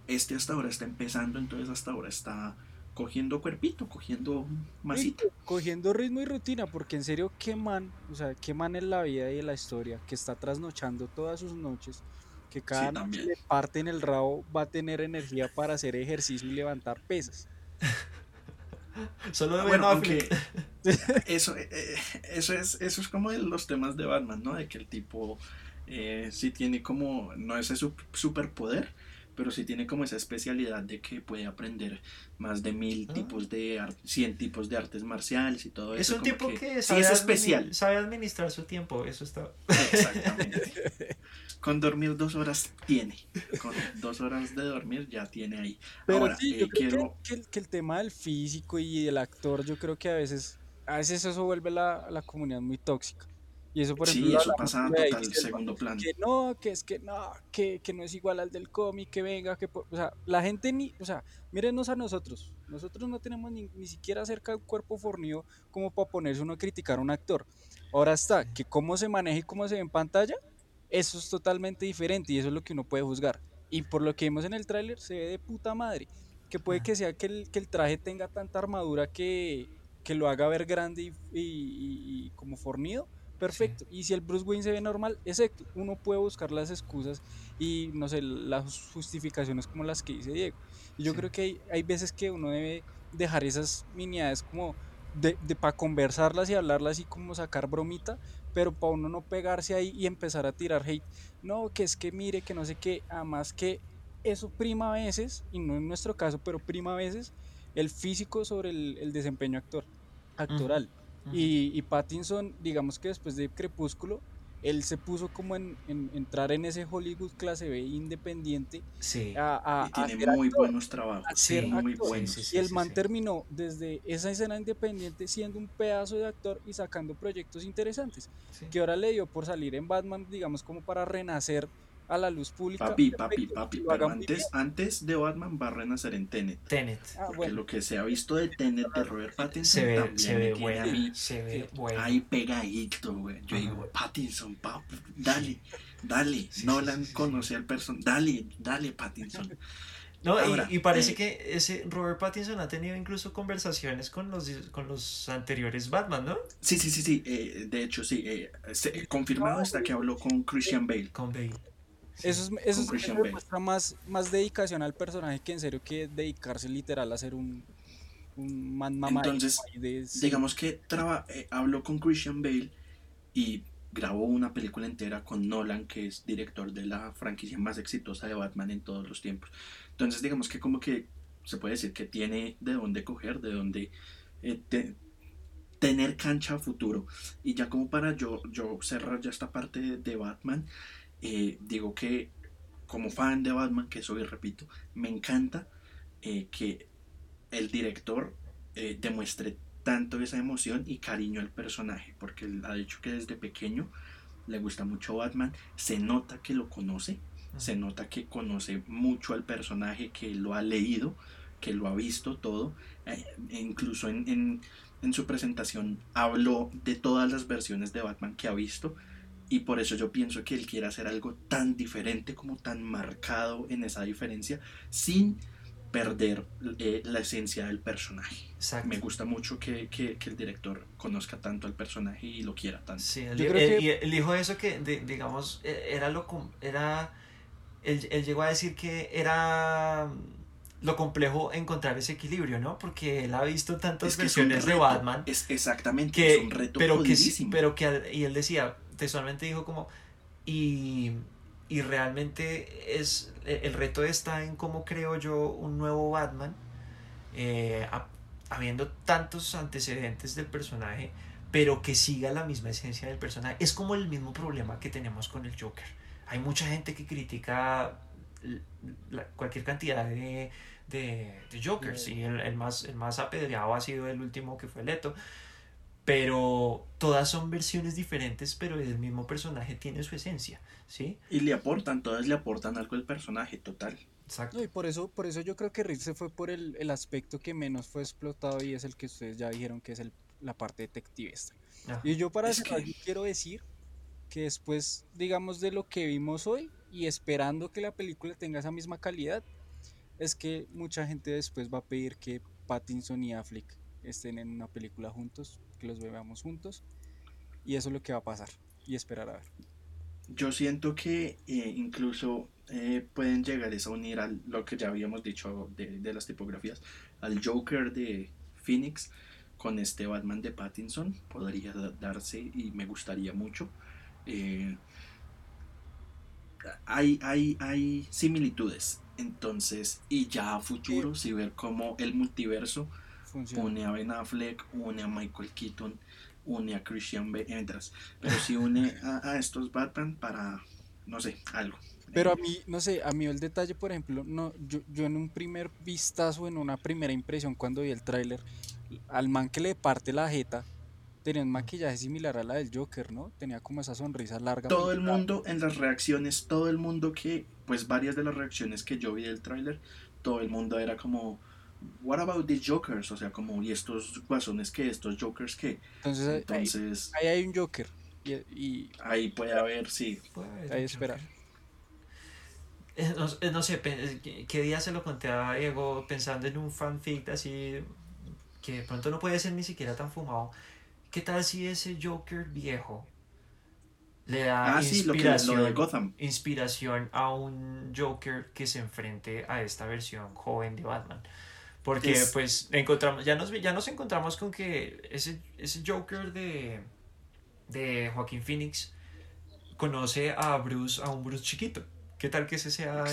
A: Este hasta ahora está empezando, entonces hasta ahora está cogiendo cuerpito, cogiendo masita.
B: cogiendo ritmo y rutina, porque en serio, qué man, o sea, qué man en la vida y en la historia, que está trasnochando todas sus noches, que cada noche
A: también.
B: le parte en el rabo, va a tener energía para hacer ejercicio y levantar pesas.
C: Solo de
A: Bueno,
C: Ben
A: aunque. eso, eh, eh, eso, es, eso es como de los temas de Batman, ¿no? De que el tipo eh, sí tiene como, no ese su- superpoder, pero sí tiene como esa especialidad de que puede aprender más de mil
C: Ah.
A: tipos de, 100 tipos de artes marciales y todo
C: Es
A: eso.
C: un
A: como
C: tipo que, sabe,
A: es especial.
C: sabe administrar su tiempo, eso está...
A: Exactamente. Con dormir dos horas tiene. Con dos horas de dormir ya tiene ahí.
B: Pero
A: Ahora,
B: sí,
A: eh,
B: yo creo que-
A: quiero...
B: que, el, que el tema del físico y el actor, yo creo que a veces, a veces eso vuelve la, la comunidad muy tóxica. Y eso, por ejemplo,
A: Sí,
B: lo
A: eso pasa total segundo plano.
B: que no, que es que no, que, que no es igual al del cómic, que venga, que... O sea, la gente ni... O sea, mírenos a nosotros. Nosotros no tenemos ni, ni siquiera cerca un cuerpo fornido como para ponerse uno a criticar a un actor. Ahora está, que cómo se maneja y cómo se ve en pantalla, eso es totalmente diferente y eso es lo que uno puede juzgar. Y por lo que vimos en el tráiler, se ve de puta madre. Que puede que sea que el, que el traje tenga tanta armadura que, que lo haga ver grande y, y- y- y como fornido. Perfecto. Y si el Bruce Wayne se ve normal, exacto. Uno puede buscar las excusas y, no sé, las justificaciones como las que dice Diego. Y yo
C: Sí.
B: creo que hay, hay veces que uno debe dejar esas miniades como de, de para conversarlas y hablarlas y como sacar bromita, pero para uno no pegarse ahí y empezar a tirar hate. No, que es que mire, que no sé qué, además que eso prima a veces, y no en nuestro caso, pero prima a veces el físico sobre el, el desempeño actor, actoral. Y, y Pattinson, digamos que después de Crepúsculo, él se puso como en, en entrar en ese Hollywood clase B independiente
C: Sí.
B: a, a-
A: Y tiene muy
B: actor,
A: buenos trabajos.
C: Sí,
A: muy buenos.
C: Sí, sí,
B: y el
C: sí,
B: man
C: sí.
B: terminó desde esa escena independiente siendo un pedazo de actor y sacando proyectos interesantes.
C: Sí.
B: Que ahora le dio por salir en Batman, digamos, como para renacer a la luz pública.
A: Papi, papi, papi. Pero antes, antes de Batman va a renacer en Tenet.
C: Tenet.
B: Ah,
A: Porque
B: bueno.
A: lo que se ha visto de Tenet de Robert Pattinson
C: Se ve,
A: también
C: se ve
A: tiene a
C: bueno.
A: mí
C: Se ve bueno.
A: ahí pegadito, güey. Yo
C: Ajá.
A: digo, Pattinson, papi, dale, dale.
C: Sí,
A: Nolan
C: sí, sí, sí.
A: conoce al personaje. Dale, dale, Pattinson.
C: No, y-
A: Ahora,
C: y, parece
A: eh,
C: que ese Robert Pattinson ha tenido incluso conversaciones con los, con los anteriores Batman, ¿no?
A: Sí, sí, sí, sí. eh, de hecho, sí. eh, se- confirmado está que habló con Christian Bale.
C: Con Bale. Sí.
B: Eso, es, eso, es-
A: Christian
B: eso
A: Bale.
B: demuestra más, más dedicación al personaje que en serio que dedicarse literal a ser un, un man mamá.
A: Entonces, Digamos que traba, eh, habló con Christian Bale y grabó una película entera con Nolan, que es director de la franquicia más exitosa de Batman en todos los tiempos. Entonces, digamos que como que se puede decir que tiene de dónde coger, de dónde eh, te- tener cancha a futuro. Y ya como para yo, yo cerrar ya esta parte de, de Batman, eh, digo que como fan de Batman, que soy, repito, me encanta eh, que el director eh, demuestre tanto esa emoción y cariño al personaje, porque él ha dicho que desde pequeño le gusta mucho Batman, se nota que lo conoce, se nota que conoce mucho al personaje, que lo ha leído, que lo ha visto todo, eh, e incluso en, en, en su presentación habló de todas las versiones de Batman que ha visto, y por eso yo pienso que él quiere hacer algo tan diferente, como tan marcado en esa diferencia, sin perder eh, la esencia del personaje.
C: Exacto.
A: Me gusta mucho que, que, que el director conozca tanto al personaje y lo quiera tanto.
C: Sí, él,
B: Yo
C: di-
B: creo
C: él-
B: que-
C: él dijo eso que, de- digamos, eh, era lo... Era, él, él llegó a decir que era lo complejo encontrar ese equilibrio, ¿no? Porque él ha visto tantas
A: Es que
C: versiones de
A: reto,
C: Batman.
A: Es exactamente,
C: que,
A: es un reto
C: pero que pero que y él decía textualmente dijo como y, y realmente es e, el reto está en cómo creo yo un nuevo Batman eh, ha- habiendo tantos antecedentes del personaje pero que siga la misma esencia del personaje. Es como el mismo problema que tenemos con el Joker. Hay mucha gente que critica la- cualquier cantidad de, de, de Jokers y el, el más, el más apedreado ha sido el último que fue Leto pero todas son versiones diferentes, pero el mismo personaje tiene su esencia, ¿sí?
A: Y le aportan, todas le aportan algo al personaje, total.
B: Exacto. No, y por eso, por eso yo creo que Rick se fue por el, el, aspecto que menos fue explotado y es el que ustedes ya dijeron que es el, la parte detectivista. Y yo para eso quiero decir que después, digamos, de lo que vimos hoy y esperando que la película tenga esa misma calidad, es que mucha gente después va a pedir que Pattinson y Affleck estén en una película juntos, que los veamos juntos, y eso es lo que va a pasar, y esperar a ver.
A: Yo siento que eh, incluso eh, pueden llegar a unir a lo que ya habíamos dicho de, de, las tipografías, al Joker de Phoenix con este Batman de Pattinson, podría darse y me gustaría mucho. Eh, hay, hay, hay similitudes, entonces, y ya a futuro, si ver cómo el multiverso une a Ben Affleck, une a Michael Keaton, une a Christian Bale, pero si une a, estos Batman para, no sé, algo.
B: Pero a mí, no sé, a mí el detalle, por ejemplo, no, yo, yo en un primer vistazo, en una primera impresión cuando vi el tráiler, al man que le parte la jeta, tenía un maquillaje similar a la del Joker, ¿no? Tenía como esa sonrisa larga.
A: Todo el mundo en las reacciones, todo el mundo que, pues varias de las reacciones que yo vi del tráiler, todo el mundo era como, what about the Jokers? O sea, como, ¿y estos guasones qué? ¿Estos Jokers qué?
B: Entonces, ahí, hay un Joker. Y,
A: ahí puede haber, sí.
B: Puede ahí esperar.
C: Eh, no, eh, no, sé, ¿qué día se lo conté a Diego pensando en un fanfic así que de pronto no puede ser ni siquiera tan fumado? ¿Qué tal si ese Joker viejo le da
A: ah, inspiración,
C: inspiración a un Joker que se enfrente a esta versión joven de Batman? Porque pues encontramos, ya nos, ya nos encontramos con que ese, ese Joker de, de Joaquín Phoenix conoce a Bruce, a un Bruce chiquito. ¿Qué tal que ese sea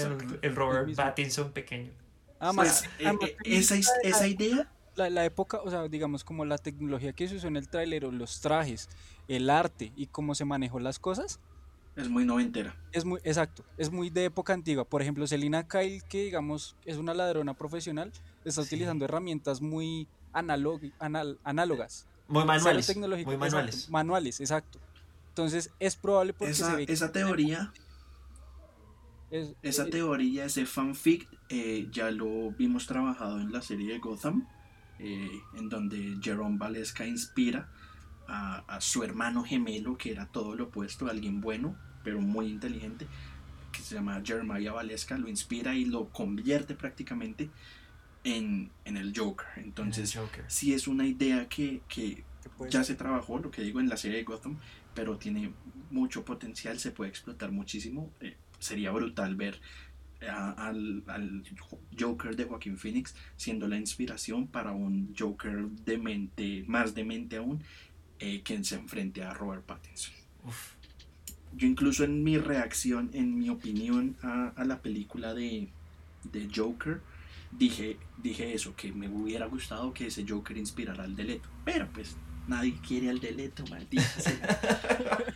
C: el, Robert Pattinson pequeño?
A: Ah, pues, eh, eh, esa, esa idea
B: la, época, o sea, digamos como la tecnología que se usó en el tráiler, los trajes, el arte y cómo se manejó las cosas.
A: Es muy noventera.
B: Es muy, exacto, es muy de época antigua. Por ejemplo, Selina Kyle, que digamos es una ladrona profesional, está utilizando herramientas muy análogas.
C: Muy manuales. Muy
B: manuales. manuales, exacto. Entonces es probable porque
A: esa, esa teoría, esa teoría, ese fanfic, eh, ya lo vimos trabajado en la serie de Gotham. Eh, en donde Jerome Valesca inspira a, su hermano gemelo, que era todo lo opuesto, alguien bueno, pero muy inteligente, que se llama Jeremiah Valesca, lo inspira y lo convierte prácticamente en, el Joker. Entonces, si es una idea que, ya se trabajó, lo que digo, en la serie de Gotham, pero tiene mucho potencial, se puede explotar muchísimo. Eh, sería brutal ver al, al, Joker de Joaquín Phoenix siendo la inspiración para un Joker demente, más demente aún, eh, quien se enfrente a Robert Pattinson. Yo incluso en mi reacción, en mi opinión a, a la película de, de, Joker, dije, dije eso, que me hubiera gustado que ese Joker inspirara al Deleto. Pero pues nadie quiere al Deleto, maldita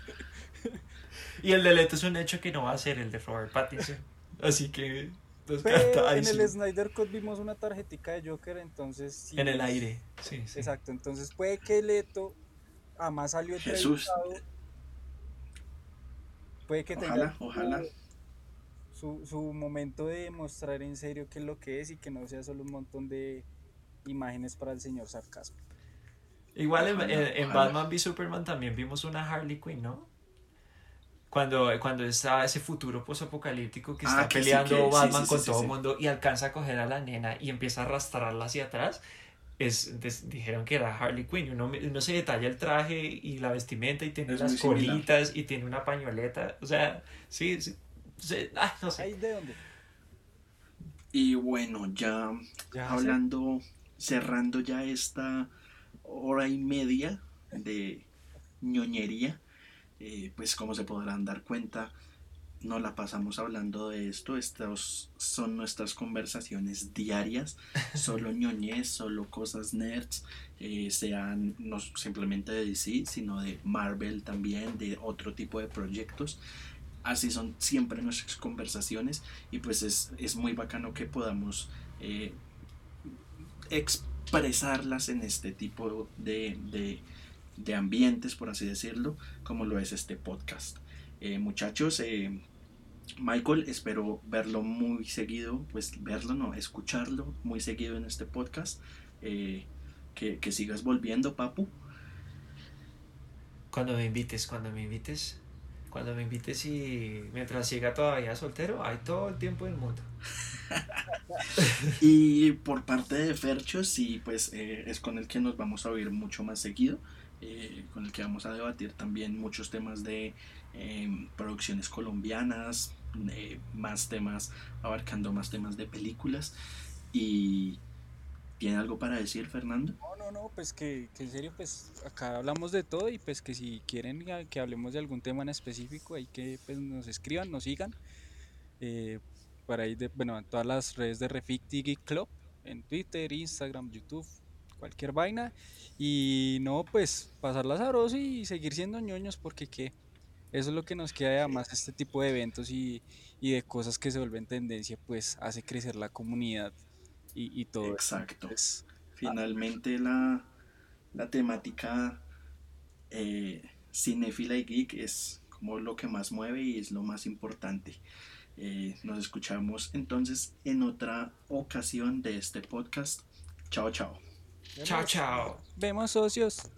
C: y el Deleto es un hecho que no va a ser el de Robert Pattinson. Así que
B: en el Snyder Cut vimos una tarjetica de Joker, entonces
C: En el aire, sí,
B: Exacto, entonces puede que Leto, además salió
A: Jesús.
B: Puede que
A: tenga ojalá.
B: Su, su momento de mostrar en serio qué es lo que es y que no sea solo un montón de imágenes para el señor sarcasmo.
C: Igual en, en Batman v Superman también vimos una Harley Quinn, ¿no? cuando, cuando está ese futuro posapocalíptico que ah, está peleando Batman con todo el mundo y alcanza a coger a la nena y empieza a arrastrarla hacia atrás, es, dijeron que era Harley Quinn. Uno, uno, se detalla el traje y la vestimenta y tiene las colitas y tiene una pañoleta. O sea, sí, sí, ah, no sé.
B: de dónde?
A: Y bueno, ya, hablando, cerrando ya esta hora y media de ñoñería. Eh, pues como se podrán dar cuenta, no la pasamos hablando de esto, estas son nuestras conversaciones diarias, solo ñoñez, solo cosas nerds, eh, sean no simplemente de DC, sino de Marvel también, de otro tipo de proyectos. Así son siempre nuestras conversaciones y pues es, muy bacano que podamos eh, expresarlas en este tipo de, de ambientes, por así decirlo, como lo es este podcast. Eh, muchachos, eh, Michael, espero verlo muy seguido, pues verlo, no, escucharlo muy seguido en este podcast. Que, que, sigas volviendo, Papu.
C: Cuando me invites, cuando me invites, cuando me invites y mientras siga todavía soltero, hay todo el tiempo del mundo.
A: y por parte de Fercho, sí, pues eh, es con el que nos vamos a oír mucho más seguido, eh, con el que vamos a debatir también muchos temas de eh, producciones colombianas, más temas, abarcando más temas de películas. Y ¿tiene algo para decir, Fernando?
B: No, no, no, pues que, en serio, pues acá hablamos de todo y pues que si quieren que hablemos de algún tema en específico, ahí que pues, nos escriban, nos sigan. Eh, para ahí, de, bueno, en todas las redes de Reficti Geek Club, en Twitter, Instagram, YouTube, cualquier vaina. Y no, pues pasarla sabroso y seguir siendo ñoños porque que eso es lo que nos queda además este tipo de eventos y, y de cosas que se vuelven tendencia, pues hace crecer la comunidad y, y todo.
A: Exacto. Pues, Finalmente la, la temática eh, cinéfila y geek es como lo que más mueve y es lo más importante. Eh, nos escuchamos entonces en otra ocasión de este podcast. Chao, chao.
C: Chao, chao.
B: Vemos socios.